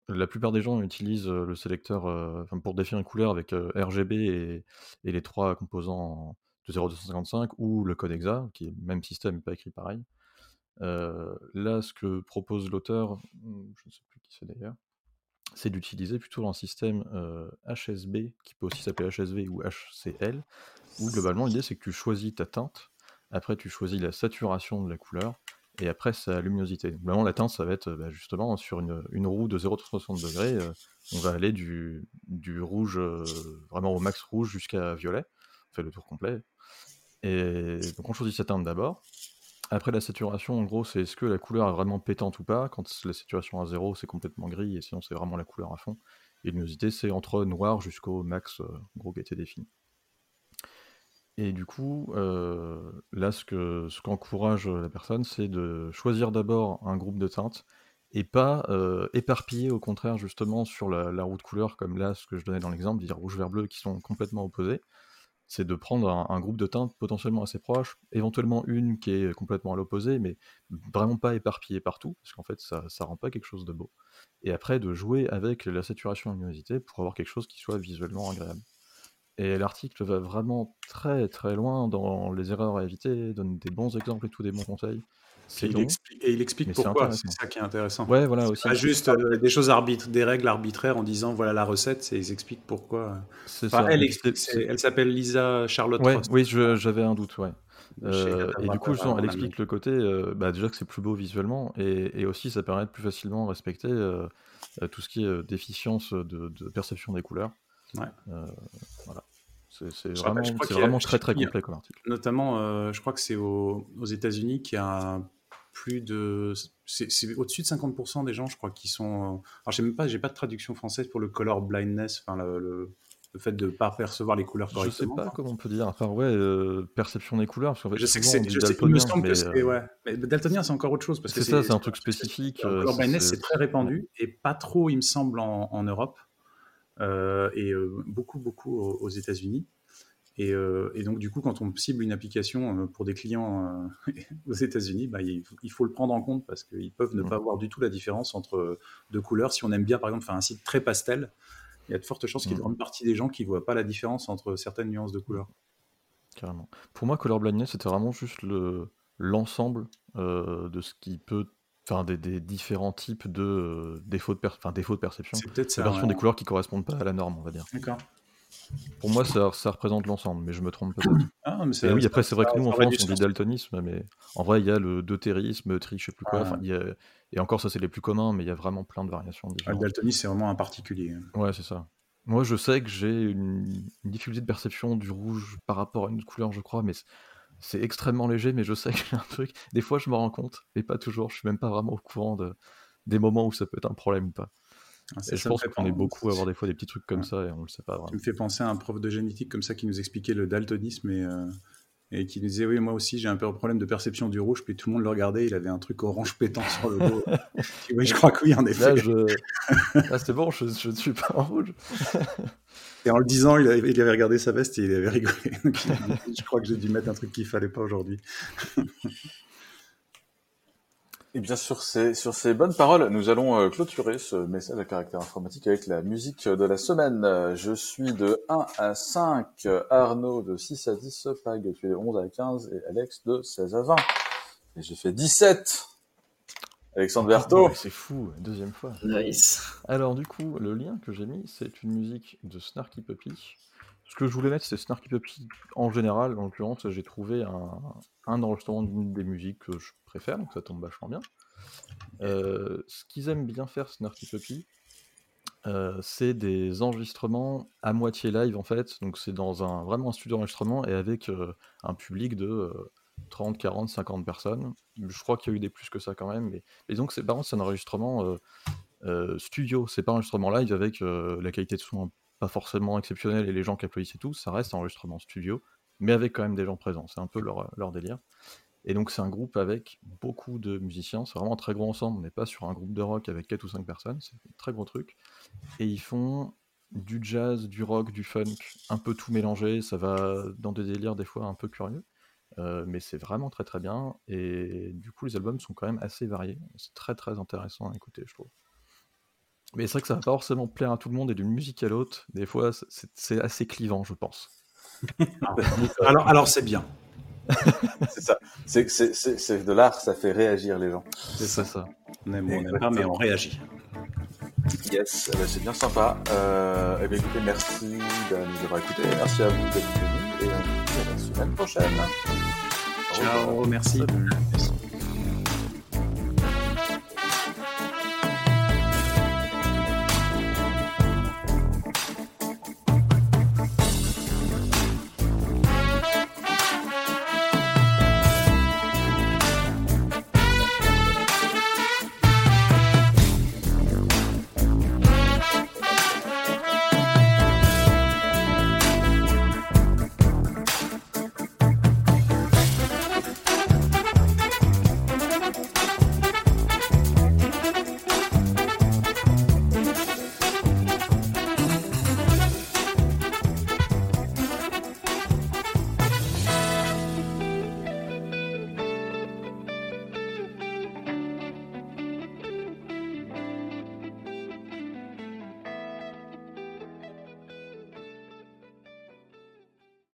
La plupart des gens utilisent le sélecteur pour définir une couleur avec RGB et, les trois composants de 0,255 ou le code EXA, qui est le même système, pas écrit pareil. Là, ce que propose l'auteur, hmm, je ne sais plus qui c'est d'ailleurs, c'est d'utiliser plutôt un système HSB, qui peut aussi s'appeler HSV ou HCL, où globalement l'idée c'est que tu choisis ta teinte, après tu choisis la saturation de la couleur, et après sa luminosité. Globalement la teinte ça va être bah, justement sur une, roue de 0,60 degrés, euh, on va aller du, du rouge, vraiment au max rouge jusqu'à violet, on fait le tour complet. Et donc on choisit sa teinte d'abord, après, la saturation, en gros, c'est est-ce que la couleur est vraiment pétante ou pas? Quand la saturation à zéro, c'est complètement gris, et sinon, c'est vraiment la couleur à fond. Et luminosité, c'est entre noir jusqu'au max, euh, gros, qui a été défini. Et du coup, euh, là, ce que ce qu'encourage la personne, c'est de choisir d'abord un groupe de teintes et pas euh, éparpiller au contraire justement sur la, la, roue de couleur, comme là, ce que je donnais dans l'exemple, dire rouge, vert, bleu, qui sont complètement opposés c'est de prendre un, groupe de teintes potentiellement assez proches, éventuellement une qui est complètement à l'opposé, mais vraiment pas éparpillée partout, parce qu'en fait ça, ça rend pas quelque chose de beau. Et après de jouer avec la saturation et la luminosité pour avoir quelque chose qui soit visuellement agréable. Et l'article va vraiment très très loin dans les erreurs à éviter, donne des bons exemples et tout, des bons conseils. Et il, explique, et il explique pourquoi, c'est ça qui est intéressant. Ouais, voilà aussi. Pas juste euh, des choses arbitres, des règles arbitraires en disant voilà la recette, ils expliquent pourquoi. Elle, elle s'appelle Lisa Charlotte ouais, Oui, j'avais un doute, ouais. Euh, et du coup, elle explique le côté, euh, bah, déjà que c'est plus beau visuellement, et, aussi ça permet de plus facilement respecter tout ce qui est déficience de, perception des couleurs. Ouais. voilà. C'est vraiment, vraiment très très complet comme article. Notamment, je crois que c'est aux, aux États-Unis qu'il y a plus de. C'est au-dessus de 50% des gens, je crois, qui sont. Alors, j'ai même pas, j'ai pas de traduction française pour le color blindness, enfin, le, le, fait de ne pas percevoir les couleurs correctement. Je sais pas comment on peut dire. Enfin, ouais, euh, perception des couleurs. Parce fait, je sais que c'est. Il me semble que c'est. Euh, ouais. Mais daltonien, c'est encore autre chose. C'est ça, c'est un truc spécifique. Le euh, color blindness, c'est très répandu et pas trop, il me semble, en, en Europe. Et beaucoup, beaucoup aux États-Unis. Euh, et, donc, du coup, quand on cible une application euh, pour des clients euh, aux États-Unis, bah, il, faut le prendre en compte parce qu'ils peuvent ne pas voir du tout la différence entre deux couleurs. Si on aime bien, par exemple, faire un site très pastel, il y a de fortes chances qu'il y ait une grande partie des gens qui ne voient pas la différence entre certaines nuances de couleurs. Carrément. Pour moi, Color Blindness, c'était vraiment juste l'ensemble de ce qui peut enfin des, différents types de défauts de, défauts de perception. C'est peut-être ça. version des couleurs qui correspondent pas à la norme, on va dire. D'accord. Pour moi, ça, représente l'ensemble, mais je me trompe peut-être. Ah, oui, après, c'est vrai que nous, en France, on dit daltonisme, mais en vrai, il y a le deutérisme, tri, je sais plus quoi. Et encore, ça, c'est les plus communs, mais il y a vraiment plein de variations. le daltonisme, c'est vraiment un particulier. Ouais, c'est ça. Moi, je sais que j'ai une... difficulté de perception du rouge par rapport à une autre couleur, je crois, mais c'est extrêmement léger, mais je sais que j'ai un truc. Des fois, je me rends compte, mais pas toujours. Je suis même pas vraiment au courant de... des moments où ça peut être un problème ou pas. Ah, je pense qu'on est beaucoup à avoir des fois des petits trucs comme ça et on le sait pas vraiment. Tu me fait penser à un prof de génétique comme ça qui nous expliquait le daltonisme et, euh, et qui nous disait Oui, moi aussi j'ai un peu un problème de perception du rouge. Puis tout le monde le regardait, il avait un truc orange pétant sur le dos. oui, je crois que oui, en effet. Là, c'est bon, je, ne suis pas en rouge. et en le disant, il avait, il avait, regardé sa veste et il avait rigolé. je crois que j'ai dû mettre un truc qu'il fallait pas aujourd'hui. Et bien sur ces, sur ces bonnes paroles, nous allons euh, clôturer ce message à caractère informatique avec la musique de la semaine. Je suis de 1 à 5, Arnaud de 6 à 10, Pag tu es de 11 à 15 et Alex de 16 à 20. Et j'ai fait 17 Alexandre Berthaud. c'est fou, deuxième fois. Nice. Alors du coup, le lien que j'ai mis, c'est une musique de Snarky Puppy ce que je voulais mettre, c'est Snarky Puppy en général. En l'occurrence, j'ai trouvé un, un enregistrement d'une des musiques que je préfère, donc ça tombe vachement bien. Euh, ce qu'ils aiment bien faire, Snarky Puppy, euh, c'est des enregistrements à moitié live en fait. Donc c'est dans un vraiment un studio d'enregistrement et avec euh, un public de 30, 40, 50 personnes. Je crois qu'il y a eu des plus que ça quand même. Mais, mais donc c'est par contre c'est un enregistrement studio, c'est pas un enregistrement live avec la qualité de son pas forcément exceptionnel et les gens qui applaudissent et tout, ça reste enregistrement studio, mais avec quand même des gens présents. C'est un peu leur, leur délire. Et donc c'est un groupe avec beaucoup de musiciens, c'est vraiment un très gros ensemble, on n'est pas sur un groupe de rock avec 4 ou 5 personnes, c'est un très gros truc. Et ils font du jazz, du rock, du funk, un peu tout mélangé, ça va dans des délires des fois un peu curieux, euh, mais c'est vraiment très très bien, et du coup les albums sont quand même assez variés, c'est très très intéressant à écouter je trouve. Mais c'est vrai que ça va pas forcément plaire à tout le monde et d'une musique à l'autre, des fois c'est assez clivant, je pense. alors, alors c'est bien. c'est ça. C'est de l'art, ça fait réagir les gens. C'est ça, ça. On aime, on aime pas, mais on réagit. Yes, eh ben, c'est bien sympa. Euh, eh bien, écoutez, merci de nous avoir écoutés. Merci à vous d'être venus et on se à la semaine prochaine. Ciao, merci.